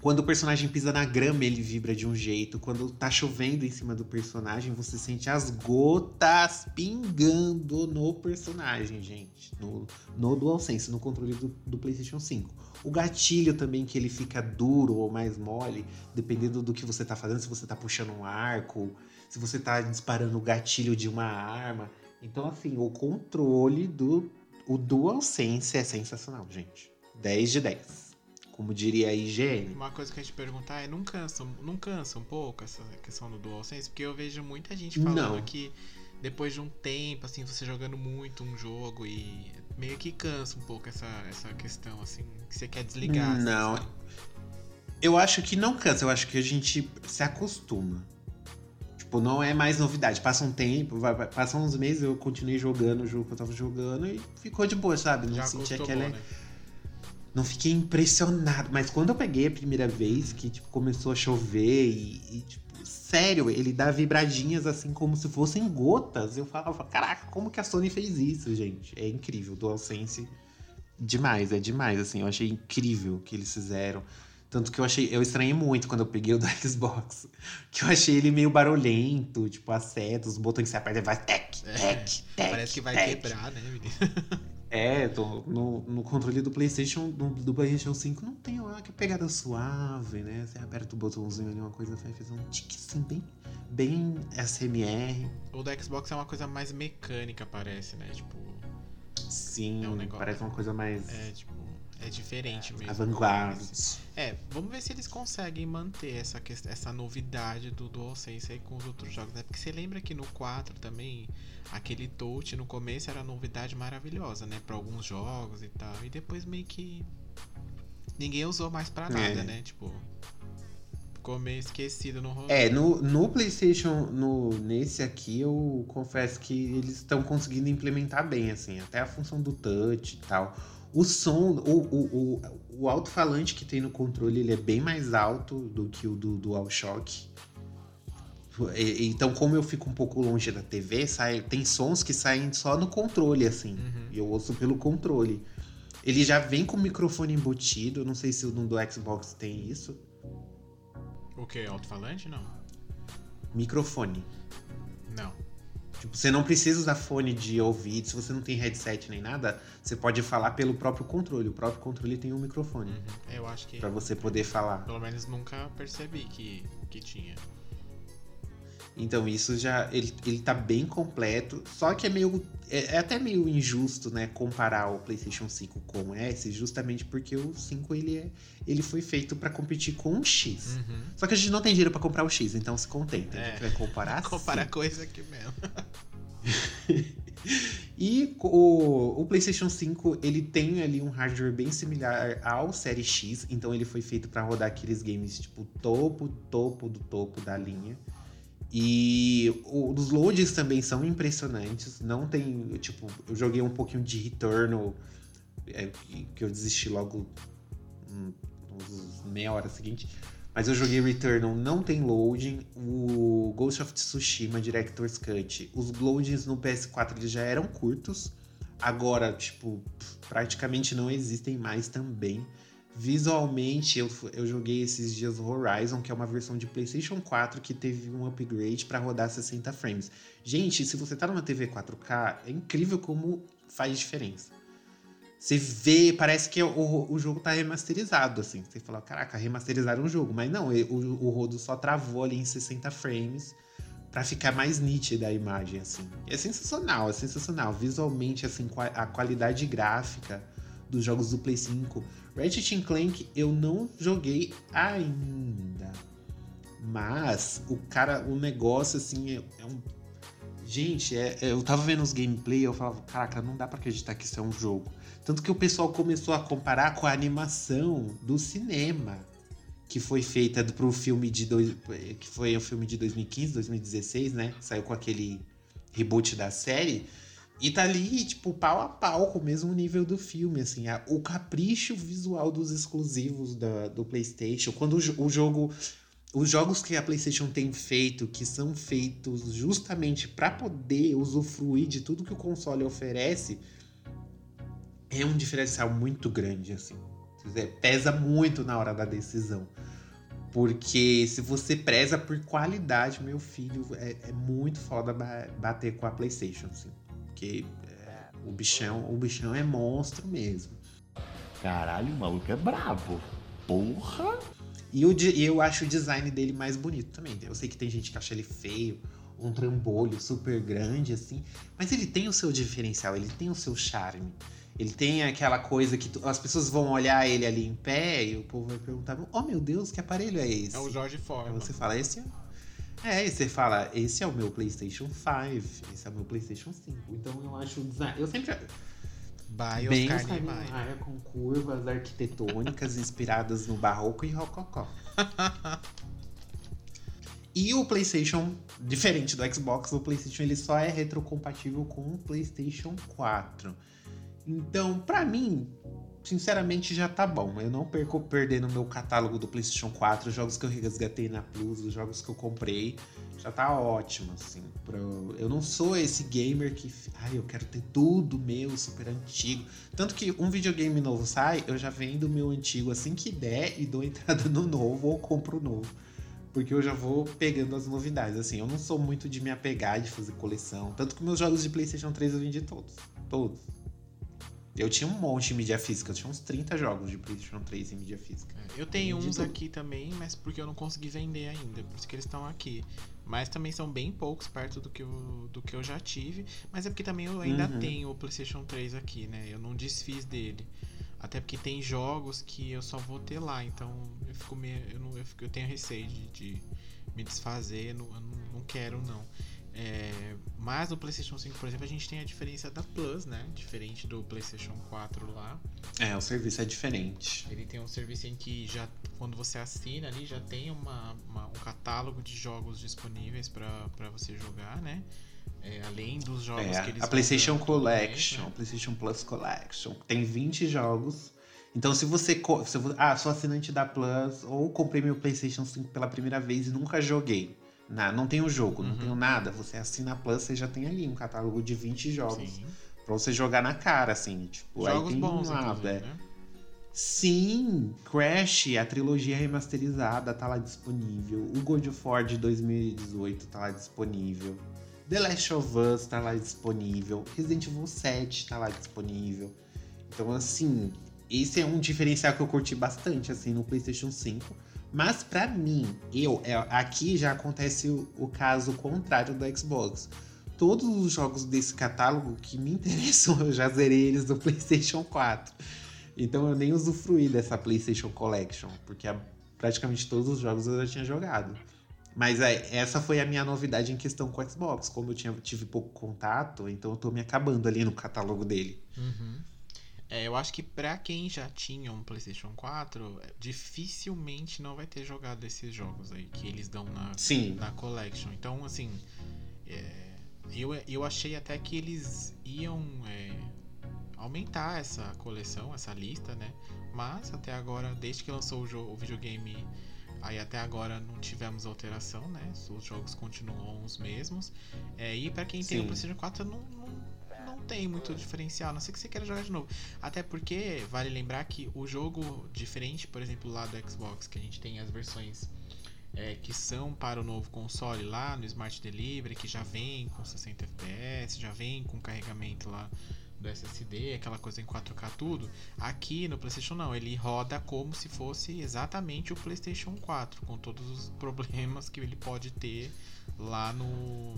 Quando o personagem pisa na grama, ele vibra de um jeito. Quando tá chovendo em cima do personagem, você sente as gotas pingando no personagem, gente. No, no DualSense, no controle do, do PlayStation 5. O gatilho também, que ele fica duro ou mais mole, dependendo do que você tá fazendo. Se você tá puxando um arco, se você tá disparando o gatilho de uma arma. Então, assim, o controle do o DualSense é sensacional, gente. 10 de 10. Como diria a IGN. Uma coisa que a gente perguntar é, não cansa, não cansa um pouco essa questão do DualSense? Porque eu vejo muita gente falando Não. que depois de um tempo, assim, você jogando muito um jogo e meio que cansa um pouco essa, essa questão, assim, que você quer desligar. assim, Não. sabe? Eu acho que não cansa, eu acho que a gente se acostuma. Tipo, não é mais novidade. Passa um tempo, vai, passa uns meses, eu continuei jogando o jogo que eu tava jogando e ficou de boa, sabe? Não Já senti acostumou, aquela. né? Não fiquei impressionado. Mas quando eu peguei a primeira vez, que tipo, começou a chover e, e, tipo, sério, ele dá vibradinhas assim como se fossem gotas. Eu falava, caraca, como que a Sony fez isso, gente? É incrível, DualSense demais, é demais, assim, eu achei incrível o que eles fizeram. Tanto que eu achei, eu estranhei muito quando eu peguei o do Xbox. Que eu achei ele meio barulhento, tipo, as setas, os botões que você aperta e vai tec, tec, tec. Parece que vai tec. quebrar, né, menino? É, no, no controle do PlayStation, do, do PlayStation 5 não tem olha que pegada suave, né? Você aperta o botãozinho ali, uma coisa vai fazer um tique assim, bem, bem SMR. O do Xbox é uma coisa mais mecânica, parece, né? Tipo, Sim, É um negócio- parece uma coisa mais é tipo, é diferente mesmo. avant-garde. É, vamos ver se eles conseguem manter essa, essa novidade do DualSense aí com os outros jogos, né? Porque você lembra que no 4 também, aquele touch no começo era novidade maravilhosa, né? Pra alguns jogos e tal. E depois meio que ninguém usou mais pra nada, É. né? Tipo, ficou meio esquecido no rolê. É, no, no PlayStation, no, nesse aqui, eu confesso que eles estão conseguindo implementar bem, assim, até a função do touch e tal. O som, o, o, o, o alto-falante que tem no controle, ele é bem mais alto do que o do DualShock. Então, como eu fico um pouco longe da TV, sai, tem sons que saem só no controle, assim. Uhum. E eu ouço pelo controle. Ele já vem com o microfone embutido, não sei se no do Xbox tem isso. O que? Alto-falante? Não. Microfone. Não. Tipo, você não precisa usar fone de ouvido, se você não tem headset nem nada, você pode falar pelo próprio controle. O próprio controle tem um microfone Uhum. Eu acho que. pra você poder falar. Pelo menos nunca percebi que, que tinha. Então isso já ele, ele tá bem completo, só que é meio é, é até meio injusto, né, comparar o PlayStation 5 com o S, justamente porque o 5 ele é ele foi feito pra competir com o X. Uhum. Só que a gente não tem dinheiro pra comprar o X, então se contenta, a É. gente vai comparar Comparar coisa aqui mesmo. E o, o PlayStation 5 ele tem ali um hardware bem similar ao Série X, então ele foi feito para rodar aqueles games tipo topo, topo do topo da linha. E os loads também são impressionantes. Não tem, tipo, eu joguei um pouquinho de Returnal, é, que eu desisti logo hum, meia hora seguinte. Mas eu joguei Returnal, não tem loading. O Ghost of Tsushima Director's Cut, os loadings no PS4 eles já eram curtos. Agora, tipo, praticamente não existem mais também. Visualmente, eu, eu joguei esses dias o Horizon, que é uma versão de PlayStation 4 que teve um upgrade para rodar 60 frames. Gente, se você tá numa TV 4K, é incrível como faz diferença. Você vê, parece que o, o jogo tá remasterizado, assim. Você fala, caraca, remasterizaram o jogo. Mas não, o, o rodo só travou ali em 60 frames pra ficar mais nítida a imagem, assim. É sensacional, é sensacional. Visualmente, assim, a qualidade gráfica dos jogos do Play 5. Ratchet Clank eu não joguei ainda. Mas o cara, o negócio, assim, é, é um. Gente, é- é- eu tava vendo os gameplay eu falava, caraca, não dá pra acreditar que isso é um jogo. Tanto que o pessoal começou a comparar com a animação do cinema que foi feita pro filme de dois, que foi o filme de 2015, 2016, né? Saiu com aquele reboot da série e tá ali tipo pau a pau com o mesmo nível do filme, assim, a- o capricho visual dos exclusivos da- do PlayStation, quando o, o jogo os jogos que a PlayStation tem feito, que são feitos justamente para poder usufruir de tudo que o console oferece, é um diferencial muito grande, assim. Pesa muito na hora da decisão. Porque se você preza por qualidade, meu filho, é, é muito foda ba- bater com a PlayStation, assim. Porque é, o, bichão, o bichão é monstro mesmo. Caralho, o maluco é brabo. Porra! E, o, e eu acho o design dele mais bonito também. Eu sei que tem gente que acha ele feio, um trambolho super grande, assim. Mas ele tem o seu diferencial, ele tem o seu charme. Ele tem aquela coisa que tu- as pessoas vão olhar ele ali em pé e o povo vai perguntar: Oh meu Deus, que aparelho é esse? É o Jorge Aí Foreman. você fala: Esse é. É, e você fala: Esse é o meu PlayStation 5, esse é o meu PlayStation 5. Então eu acho o design. Eu sempre. By Bem. Niemeyer, com curvas arquitetônicas inspiradas no barroco e rococó. E o PlayStation, diferente do Xbox, o PlayStation ele só é retrocompatível com o PlayStation 4. Então, pra mim, sinceramente, já tá bom. Eu não perco perder no meu catálogo do PlayStation 4 os jogos que eu resgatei na Plus, os jogos que eu comprei. Já tá ótimo, assim. Pra... Eu não sou esse gamer que. Ai, eu quero ter tudo meu, super antigo. Tanto que um videogame novo sai, eu já vendo o meu antigo assim que der e dou entrada no novo ou compro o novo. Porque eu já vou pegando as novidades. Assim, eu não sou muito de me apegar, de fazer coleção. Tanto que meus jogos de PlayStation 3 eu vendi todos. Todos. Eu tinha um monte de mídia física, eu tinha uns 30 jogos de PlayStation 3 em mídia física. É, eu tenho uns tudo. aqui também, mas porque eu não consegui vender ainda, por isso que eles estão aqui. Mas também são bem poucos perto do que eu, do que eu já tive. Mas é porque também eu ainda Uhum. tenho o PlayStation 3 aqui, né? Eu não desfiz dele. Até porque tem jogos que eu só vou ter lá, então eu fico meio. Eu, não, eu, fico- eu tenho receio de, de me desfazer, eu não, eu não, não quero não. É, mas no PlayStation 5, por exemplo, a gente tem a diferença da Plus, né? Diferente do PlayStation 4 lá. É, o serviço é diferente. Ele tem um serviço em que já quando você assina ali já tem uma, uma- um catálogo de jogos disponíveis para você jogar, né? É, além dos jogos É, que eles a PlayStation Collection, né? PlayStation Plus Collection, tem 20 jogos. Então, se você. Se eu, ah, sou assinante da Plus, ou comprei meu PlayStation 5 pela primeira vez e nunca joguei. Na, não tenho jogo, não Uhum. tenho nada. Você assina a Plus, você já tem ali um catálogo de 20 jogos. Sim. Pra você jogar na cara, assim. Tipo, aí Jogos tem bons, uma, inclusive, é, né? Sim, Crash, a trilogia remasterizada tá lá disponível. O God of War de 2018 tá lá disponível. The Last of Us tá lá disponível. Resident Evil 7 tá lá disponível. Então, assim, esse é um diferencial que eu curti bastante, assim, no PlayStation 5. Mas pra mim, eu, é, aqui já acontece o, o caso contrário do Xbox. Todos os jogos desse catálogo que me interessam, eu já zerei eles no PlayStation 4. Então eu nem usufruí dessa PlayStation Collection, porque praticamente todos os jogos eu já tinha jogado. Mas é, essa foi a minha novidade em questão com o Xbox. Como eu tinha, tive pouco contato, então eu tô me acabando ali no catálogo dele. Uhum. É, eu acho que pra quem já tinha um PlayStation 4, é, dificilmente não vai ter jogado esses jogos aí que eles dão na, Sim. na Collection. Então, assim, é, eu, eu achei até que eles iam é, aumentar essa coleção, essa lista, né? Mas até agora, desde que lançou o, jo- o videogame, aí até agora não tivemos alteração, né? Os jogos continuam os mesmos. É, e pra quem tem o Sim. PlayStation 4, não, não, não tem muito diferencial, a não sei que você queira jogar de novo. Até porque vale lembrar que o jogo diferente, por exemplo, lá do Xbox, que a gente tem as versões é, que são para o novo console lá no Smart Delivery, que já vem com 60 FPS, já vem com carregamento lá do SSD, aquela coisa em 4K tudo. Aqui no PlayStation não, ele roda como se fosse exatamente o PlayStation 4, com todos os problemas que ele pode ter lá no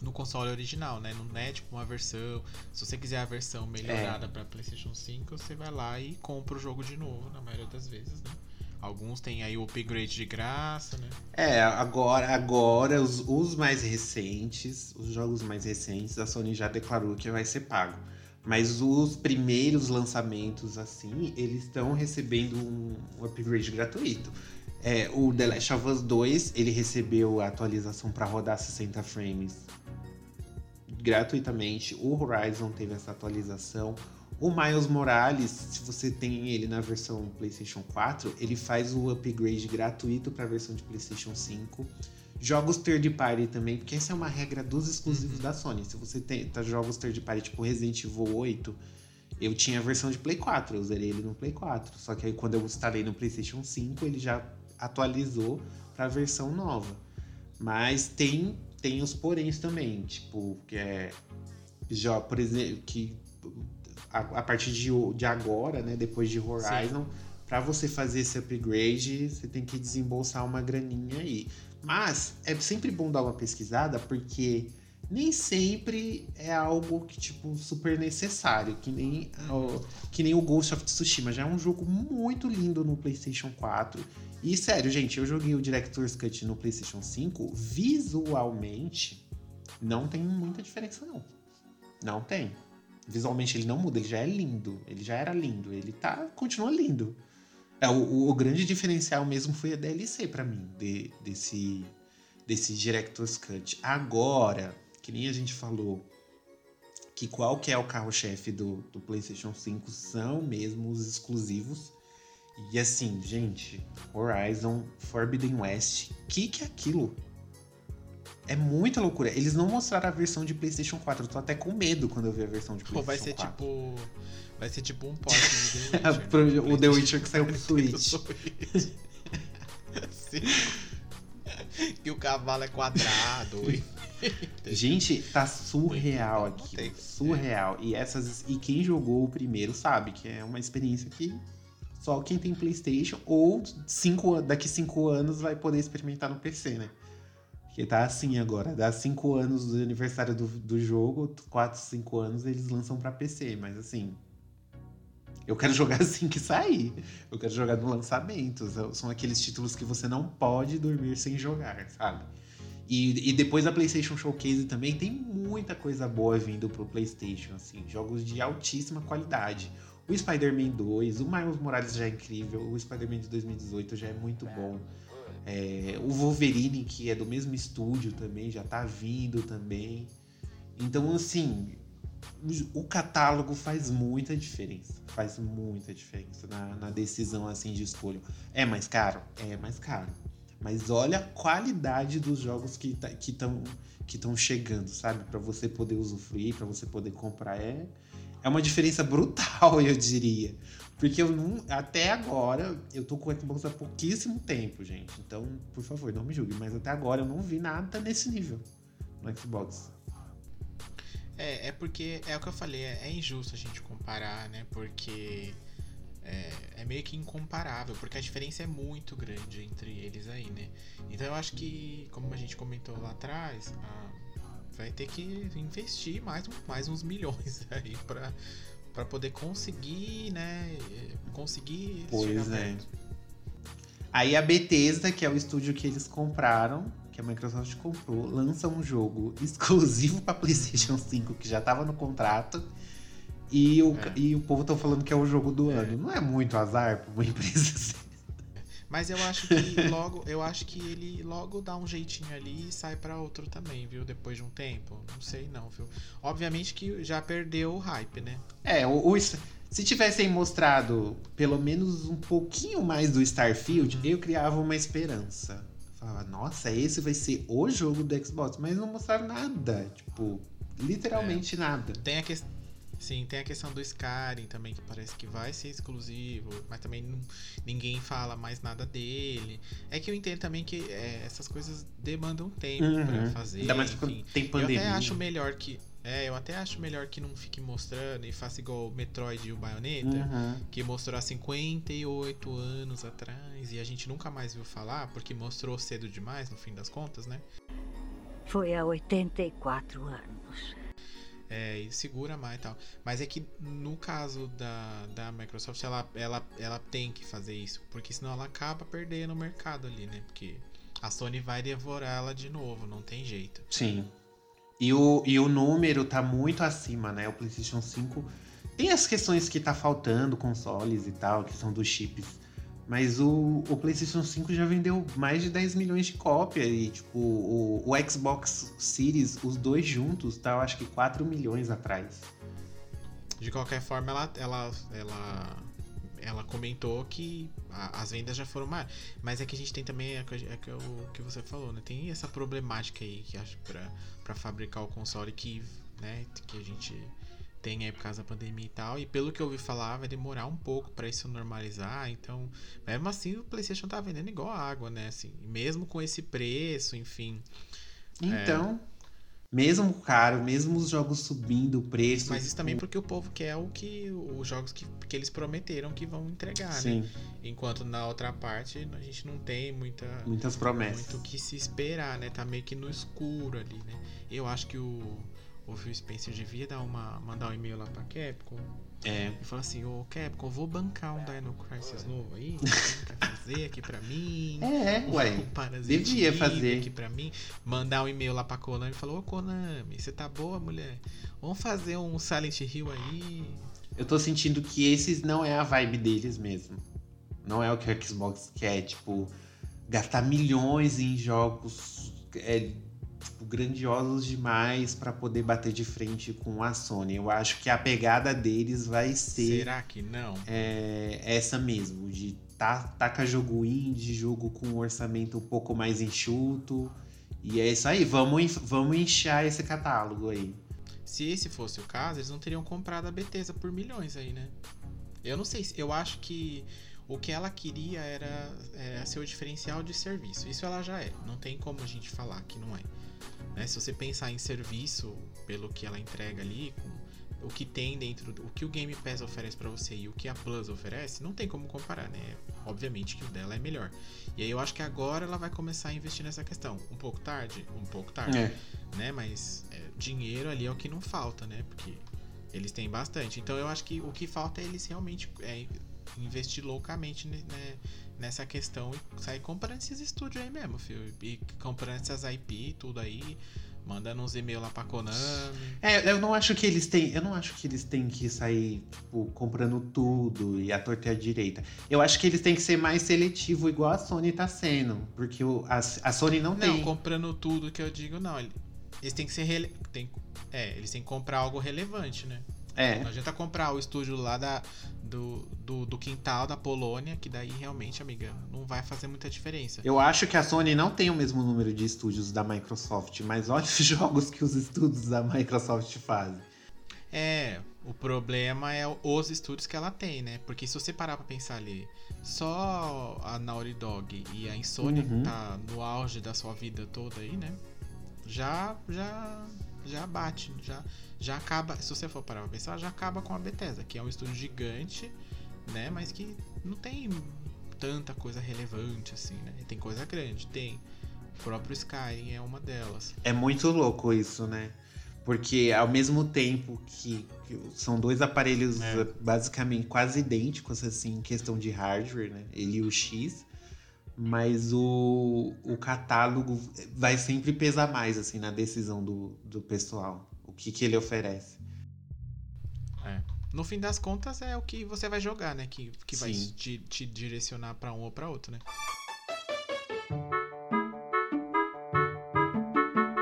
no console original, né? Não é tipo uma versão. Se você quiser a versão melhorada para PlayStation 5, você vai lá e compra o jogo de novo, na maioria das vezes, né? Alguns têm aí o upgrade de graça, né? É, agora, agora os, os mais recentes, os jogos mais recentes, a Sony já declarou que vai ser pago. Mas os primeiros lançamentos, assim, eles estão recebendo um, um upgrade gratuito. É, o The Last of Us 2, ele recebeu a atualização para rodar 60 frames gratuitamente. O Horizon teve essa atualização. O Miles Morales, se você tem ele na versão PlayStation 4, ele faz o upgrade gratuito para a versão de PlayStation 5. Jogos third party também, porque essa é uma regra dos exclusivos da Sony. Se você tem tá, jogos third party tipo Resident Evil 8, eu tinha a versão de Play 4, eu zerei ele no Play 4. Só que aí quando eu instalei no PlayStation 5, ele já atualizou para a versão nova. Mas tem tem os poréns também, tipo, que é já, por exemplo, que a, a partir de, de agora, né, depois de Horizon, para você fazer esse upgrade, você tem que desembolsar uma graninha aí. Mas é sempre bom dar uma pesquisada, porque nem sempre é algo que, tipo, super necessário. Que nem, o, que nem o Ghost of Tsushima. Já é um jogo muito lindo no PlayStation 4. E sério, gente, eu joguei o Director's Cut no PlayStation 5. Visualmente, não tem muita diferença, não. Não tem. Visualmente ele não muda, ele já é lindo. Ele já era lindo. Ele tá. continua lindo. É, o, o- grande diferencial mesmo foi a DLC pra mim, de- desse, desse Director's Cut. Agora, que nem a gente falou, que qual que é o carro-chefe do, do PlayStation 5 são mesmo os exclusivos. E assim, gente, Horizon Forbidden West, que que é aquilo? É muita loucura. Eles não mostraram a versão de PlayStation 4. Eu tô até com medo quando eu ver a versão de Pô, PlayStation vai ser 4. tipo. Vai ser tipo um porte de The Witcher. O The Witcher que saiu pro Switch. Sim. Que o cavalo é quadrado. Gente, tá surreal aqui. Surreal. E essas e quem jogou o primeiro sabe que é uma experiência que só quem tem PlayStation ou cinco, daqui cinco anos vai poder experimentar no PC, né? Porque tá assim agora. Dá cinco anos do aniversário do, do jogo, quatro, cinco anos eles lançam pra PC. Mas assim, eu quero jogar assim que sair. Eu quero jogar no lançamento. São aqueles títulos que você não pode dormir sem jogar, sabe? E, e depois da PlayStation Showcase também tem muita coisa boa vindo pro PlayStation, assim, jogos de altíssima qualidade. O Spider-Man 2, o Miles Morales já é incrível, o Spider-Man de 2018 já é muito bom. É, o Wolverine, que é do mesmo estúdio também, já tá vindo também. Então, assim, o- catálogo faz muita diferença. Faz muita diferença na, na decisão assim de escolha. É mais caro? É mais caro. Mas olha a qualidade dos jogos que tá- que estão que estão chegando, sabe? Pra você poder usufruir, pra você poder comprar. É, é uma diferença brutal, eu diria. Porque eu não, até agora, eu tô com o Xbox há pouquíssimo tempo, gente. Então, por favor, não me julgue. Mas até agora eu não vi nada nesse nível no Xbox. É, é porque é o que eu falei, é, é injusto a gente comparar, né? Porque é, é meio que incomparável, porque a diferença é muito grande entre eles aí, né? Então eu acho que, como a gente comentou lá atrás, ah, vai ter que investir mais, mais uns milhões aí pra, pra poder conseguir, né? Conseguir Pois é. perto. Aí a Bethesda, que é o estúdio que eles compraram, que a Microsoft comprou, lança um jogo exclusivo para PlayStation 5, que já tava no contrato. E o, É. e o povo tá falando que é o jogo do É. ano. Não é muito azar pra uma empresa assim. Mas eu acho que logo, eu acho que ele logo dá um jeitinho ali e sai pra outro também, viu? Depois de um tempo. Não sei não, viu? Obviamente que já perdeu o hype, né? É, o, o- se tivessem mostrado pelo menos um pouquinho mais do Starfield, eu criava uma esperança. Falava, nossa, esse vai ser o jogo do Xbox. Mas não mostraram nada. Tipo, literalmente nada. Tem a questão Sim, tem a questão do Skyrim também, que parece que vai ser exclusivo, mas também não- ninguém fala mais nada dele. É que eu entendo também que é, essas coisas demandam tempo pra Uhum. fazer. Ainda mais quando enfim. tem Eu pandemia. até acho melhor que. É, eu até acho melhor que não fique mostrando e faça igual o Metroid e o Bayonetta, Uhum. que mostrou há 58 anos atrás e a gente nunca mais viu falar, porque mostrou cedo demais, no fim das contas, né? Foi há 84 anos. É, segura mais e tal. Mas é que no caso da, da Microsoft, ela, ela, ela tem que fazer isso, porque senão ela acaba perdendo o mercado ali, né? Porque a Sony vai devorar ela de novo, não tem jeito. Sim. E o, e o número tá muito acima, né? O PlayStation 5 tem as questões que tá faltando, consoles e tal, que são dos chips. Mas o, o PlayStation 5 já vendeu mais de 10 milhões de cópias. E, tipo, o, o Xbox Series, os dois juntos, tá, eu acho que 4 milhões atrás. De qualquer forma, ela, ela, ela, ela comentou que a- as vendas já foram mais. Mas é que a gente tem também, é é que o que você falou, né? Tem essa problemática aí que acho pra, pra fabricar o console que, né, que a gente tem aí por causa da pandemia e tal. E pelo que eu ouvi falar, vai demorar um pouco pra isso normalizar. Então, mesmo assim, o PlayStation tá vendendo igual água, né? Assim, mesmo com esse preço, enfim. Então, mesmo caro, mesmo os jogos subindo o preço. Mas isso também tipo, porque o povo quer o que os jogos que, que eles prometeram que vão entregar, né? Sim, Enquanto na outra parte a gente não tem muita muitas promessas. muito o que se esperar, né? Tá meio que no escuro ali, né? Eu acho que o, o Phil Spencer devia dar uma, mandar um e-mail lá pra Capcom É. e falar assim, ô Capcom, vou bancar um Dino Crisis novo aí, quer fazer aqui pra mim? É, ué. Um Parasite devia fazer. aqui pra mim. Mandar um e-mail lá pra Konami e falar, ô Konami, você tá boa, mulher? Vamos fazer um Silent Hill aí. Eu tô sentindo que esses não é a vibe deles mesmo. Não é o que o Xbox quer, tipo, gastar milhões em jogos é, tipo, grandiosos demais para poder bater de frente com a Sony. Eu acho que a pegada deles vai ser. Será que não? É, essa mesmo, de tá, taca jogo indie, jogo com um orçamento um pouco mais enxuto. E é isso aí, vamos, vamos inchar esse catálogo aí. Se esse fosse o caso, eles não teriam comprado a Bethesda por milhões aí, né? Eu não sei, eu acho que o que ela queria era, era ser o diferencial de serviço. Isso ela já é. Não tem como a gente falar que não é. Né? Se você pensar em serviço, pelo que ela entrega ali, com o que tem dentro, o que o Game Pass oferece para você e o que a Plus oferece, não tem como comparar, né? Obviamente que o dela é melhor. E aí eu acho que agora ela vai começar a investir nessa questão. Um pouco tarde, um pouco tarde, É. né? Mas é, dinheiro ali é o que não falta, né? Porque eles têm bastante. Então eu acho que o que falta é eles realmente é, investir loucamente né, nessa questão e sair comprando esses estúdios aí mesmo, filho. E comprando essas IP, tudo aí, mandando uns e-mails lá pra Konami. É, eu não acho que eles têm. Eu não acho que eles têm que sair, tipo, comprando tudo e a torta e a direita. Eu acho que eles têm que ser mais seletivo, igual a Sony tá sendo. Porque o, a, a Sony não, Não, tem. comprando tudo que eu digo, não. ele- Eles têm que ser. Rele... Tem... É, eles têm que comprar algo relevante, né? É. Não adianta comprar o estúdio lá da, do, do, do quintal da Polônia, que daí realmente, amiga, não vai fazer muita diferença. Eu acho que a Sony não tem o mesmo número de estúdios da Microsoft, mas olha os jogos que os estúdios da Microsoft fazem. É, o problema é os estúdios que ela tem, né? Porque se você parar pra pensar ali, só a Naughty Dog e a Insomnia Uhum. tá no auge da sua vida toda aí, né? Já, já, já bate, já, já acaba. Se você for parar pra pensar, já acaba com a Bethesda, que é um estúdio gigante, né? Mas que não tem tanta coisa relevante assim, né? Tem coisa grande, tem. O próprio Skyrim é uma delas. É muito louco isso, né? Porque ao mesmo tempo que, que são dois aparelhos É. basicamente quase idênticos, assim, em questão de hardware, né? Ele e o X. Mas o, o catálogo vai sempre pesar mais, assim, na decisão do, do pessoal. O que, que ele oferece. É. No fim das contas, é o que você vai jogar, né? Que, que vai te, te direcionar pra um ou pra outro, né?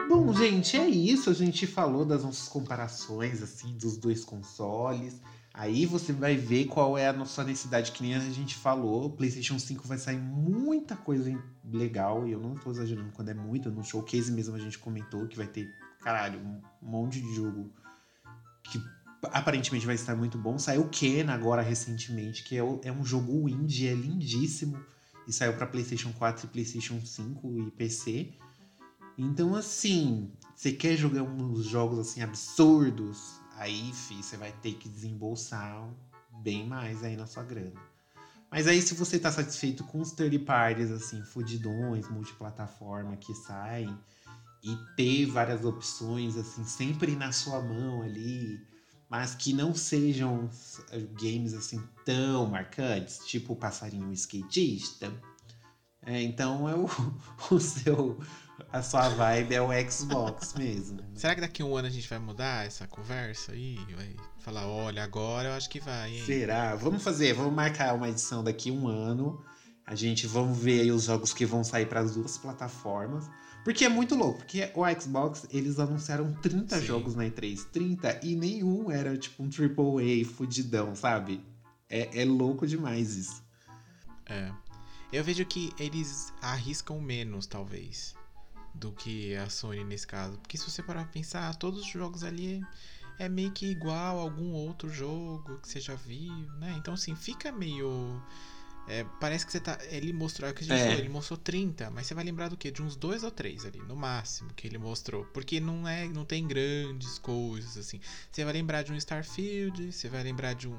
Bom, gente, é isso. A gente falou das nossas comparações, assim, dos dois consoles. Aí você vai ver qual é a nossa necessidade, que nem a gente falou. O PlayStation 5 vai sair muita coisa legal, e eu não tô exagerando quando é muito. No showcase mesmo a gente comentou que vai ter, caralho, um monte de jogo que aparentemente vai estar muito bom. Saiu o Ken agora recentemente, que é, é um jogo indie, é lindíssimo. E saiu pra PlayStation 4 e PlayStation 5 e PC. Então, assim, você quer jogar uns jogos assim absurdos? Aí, fi, você vai ter que desembolsar bem mais aí na sua grana. Mas aí, se você tá satisfeito com os third parties, assim, fudidões, multiplataforma que saem, e ter várias opções, assim, sempre na sua mão ali, mas que não sejam eh, games, assim, tão marcantes, tipo o Passarinho Skatista, é, então é o, o seu a sua vibe é o Xbox mesmo. Será que daqui a um ano a gente vai mudar essa conversa aí? Vai falar, olha, agora eu acho que vai, hein? Será? Vamos fazer, vamos marcar uma edição daqui a um ano. A gente vamos ver aí os jogos que vão sair para as duas plataformas. Porque é muito louco, porque o Xbox, eles anunciaram 30 Sim. jogos na E3, 30, e nenhum era tipo um AAA fudidão, sabe? É, é louco demais isso. É. Eu vejo que eles arriscam menos, talvez, do que a Sony nesse caso. Porque se você parar pra pensar, todos os jogos ali é meio que igual a algum outro jogo que você já viu, né? Então, assim, fica meio. É, parece que você tá. Ele mostrou, é o que a gente É. falou, ele mostrou 30, mas você vai lembrar do quê? De uns dois ou três ali, no máximo, que ele mostrou. Porque não é, não tem grandes coisas, assim. Você vai lembrar de um Starfield, você vai lembrar de um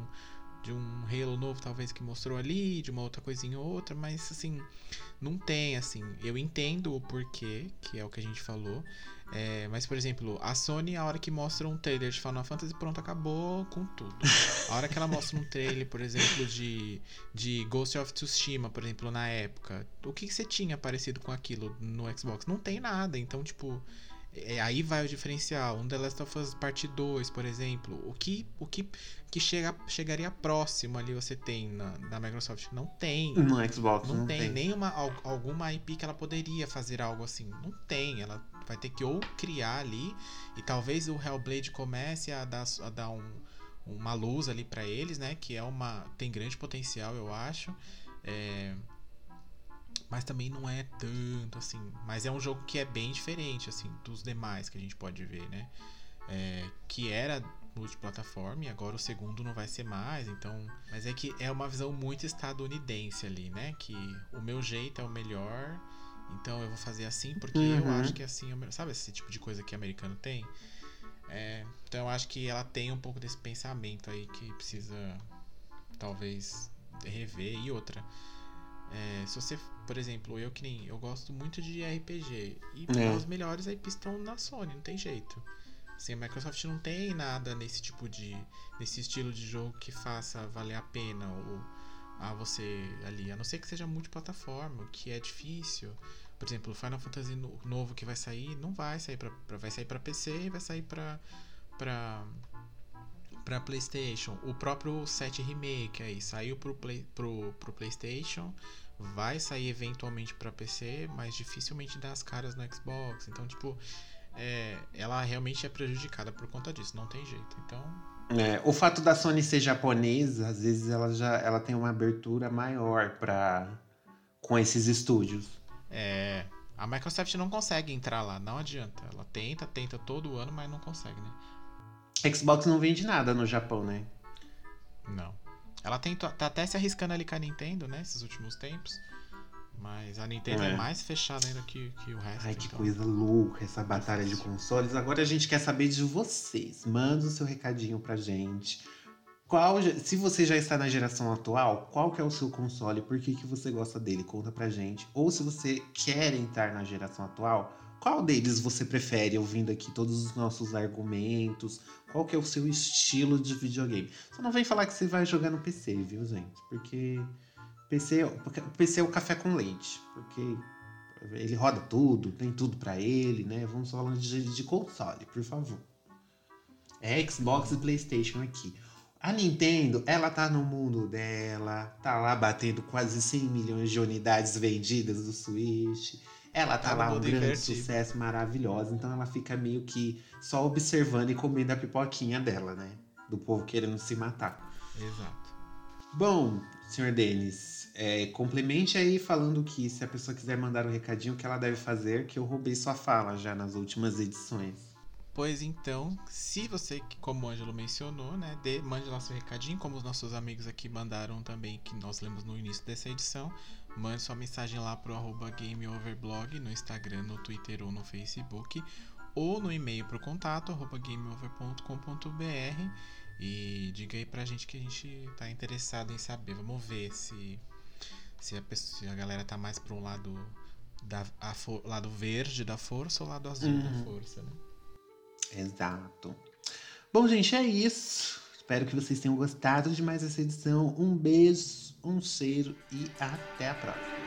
de um Halo novo, talvez, que mostrou ali, de uma outra coisinha ou outra, mas assim, não tem, assim. Eu entendo o porquê, que é o que a gente falou. É, mas, por exemplo, a Sony, a hora que mostra um trailer de Final Fantasy, pronto, acabou com tudo. A hora que ela mostra um trailer, por exemplo, de, de Ghost of Tsushima, por exemplo, na época, o que, que você tinha parecido com aquilo no Xbox? Não tem nada. Então, tipo, É, aí vai o diferencial. Um The Last of Us Parte 2, por exemplo. O que, o que, que chega, chegaria próximo ali você tem na, na Microsoft? Não tem. No Xbox Não, não, tem, tem. nenhuma al- alguma IP que ela poderia fazer algo assim. Não tem. Ela vai ter que ou criar ali e talvez o Hellblade comece a dar, a dar um, uma luz ali pra eles, né? Que é uma tem grande potencial, eu acho. É, mas também não é tanto assim. Mas é um jogo que é bem diferente assim dos demais que a gente pode ver, né? É, que era multiplataforma e agora o segundo não vai ser mais, então. Mas é que é uma visão muito estadunidense ali, né? Que o meu jeito é o melhor, então eu vou fazer assim porque eu Uhum. acho que assim é o melhor. Sabe esse tipo de coisa que americano tem? É, então eu acho que ela tem um pouco desse pensamento aí que precisa talvez rever e outra. É, se você, por exemplo, eu que nem eu gosto muito de RPG e É. os melhores IPs estão na Sony, não tem jeito. Assim, a Microsoft não tem nada nesse tipo de nesse estilo de jogo que faça valer a pena ou a você ali, a não ser que seja multiplataforma, o que é difícil. Por exemplo, o Final Fantasy no- novo que vai sair, não vai sair para vai sair para PC e vai sair para para para PlayStation. O próprio 7 Remake aí saiu pro, play, pro, pro PlayStation, vai sair eventualmente para PC, mas dificilmente dá as caras no Xbox. Então, tipo, é, ela realmente é prejudicada por conta disso, não tem jeito. Então, É, o fato da Sony ser japonesa, às vezes ela já ela tem uma abertura maior para com esses estúdios. é, a Microsoft não consegue entrar lá, não adianta. Ela tenta, tenta todo ano, mas não consegue, né? Xbox não vende nada no Japão, né? Não. Ela tenta, tá até se arriscando ali com a Nintendo, né? Esses últimos tempos. Mas a Nintendo é, É. mais fechada ainda que, que o resto. Ai, que então. coisa louca essa batalha de consoles. Agora a gente quer saber de vocês. Manda o seu recadinho pra gente. Qual, se você já está na geração atual, qual que é o seu console? Por que, que você gosta dele? Conta pra gente. Ou se você quer entrar na geração atual, qual deles você prefere? Ouvindo aqui todos os nossos argumentos. Qual que é o seu estilo de videogame? Só não vem falar que você vai jogar no PC, viu, gente? Porque PC, porque o PC é o café com leite. Porque ele roda tudo, tem tudo pra ele, né? Vamos falando de, de console, por favor. É Xbox e PlayStation aqui. A Nintendo, ela tá no mundo dela, tá lá batendo quase 100 milhões de unidades vendidas do Switch. Ela tá, no lá um mundo grande sucesso maravilhoso, então ela fica meio que só observando e comendo a pipoquinha dela, né? Do povo querendo se matar. Exato. Bom, senhor Denis, é, complemente aí falando que se a pessoa quiser mandar um recadinho, o que ela deve fazer, que eu roubei sua fala já nas últimas edições. Pois então, se você, como o Ângelo mencionou, né, dê, mande lá seu recadinho, como os nossos amigos aqui mandaram também, que nós lemos no início dessa edição. Mande sua mensagem lá pro arroba GameOverblog no Instagram, no Twitter ou no Facebook, ou no e-mail pro contato arroba gameover.com.br e diga aí pra gente que a gente tá interessado em saber. Vamos ver se, se, a, pessoa, se a galera tá mais pro lado, da, a fo- lado verde da força ou lado azul da Uhum. força, né? Exato. Bom, gente, é isso. Espero que vocês tenham gostado de mais essa edição. Um beijo, um cheiro e até a próxima.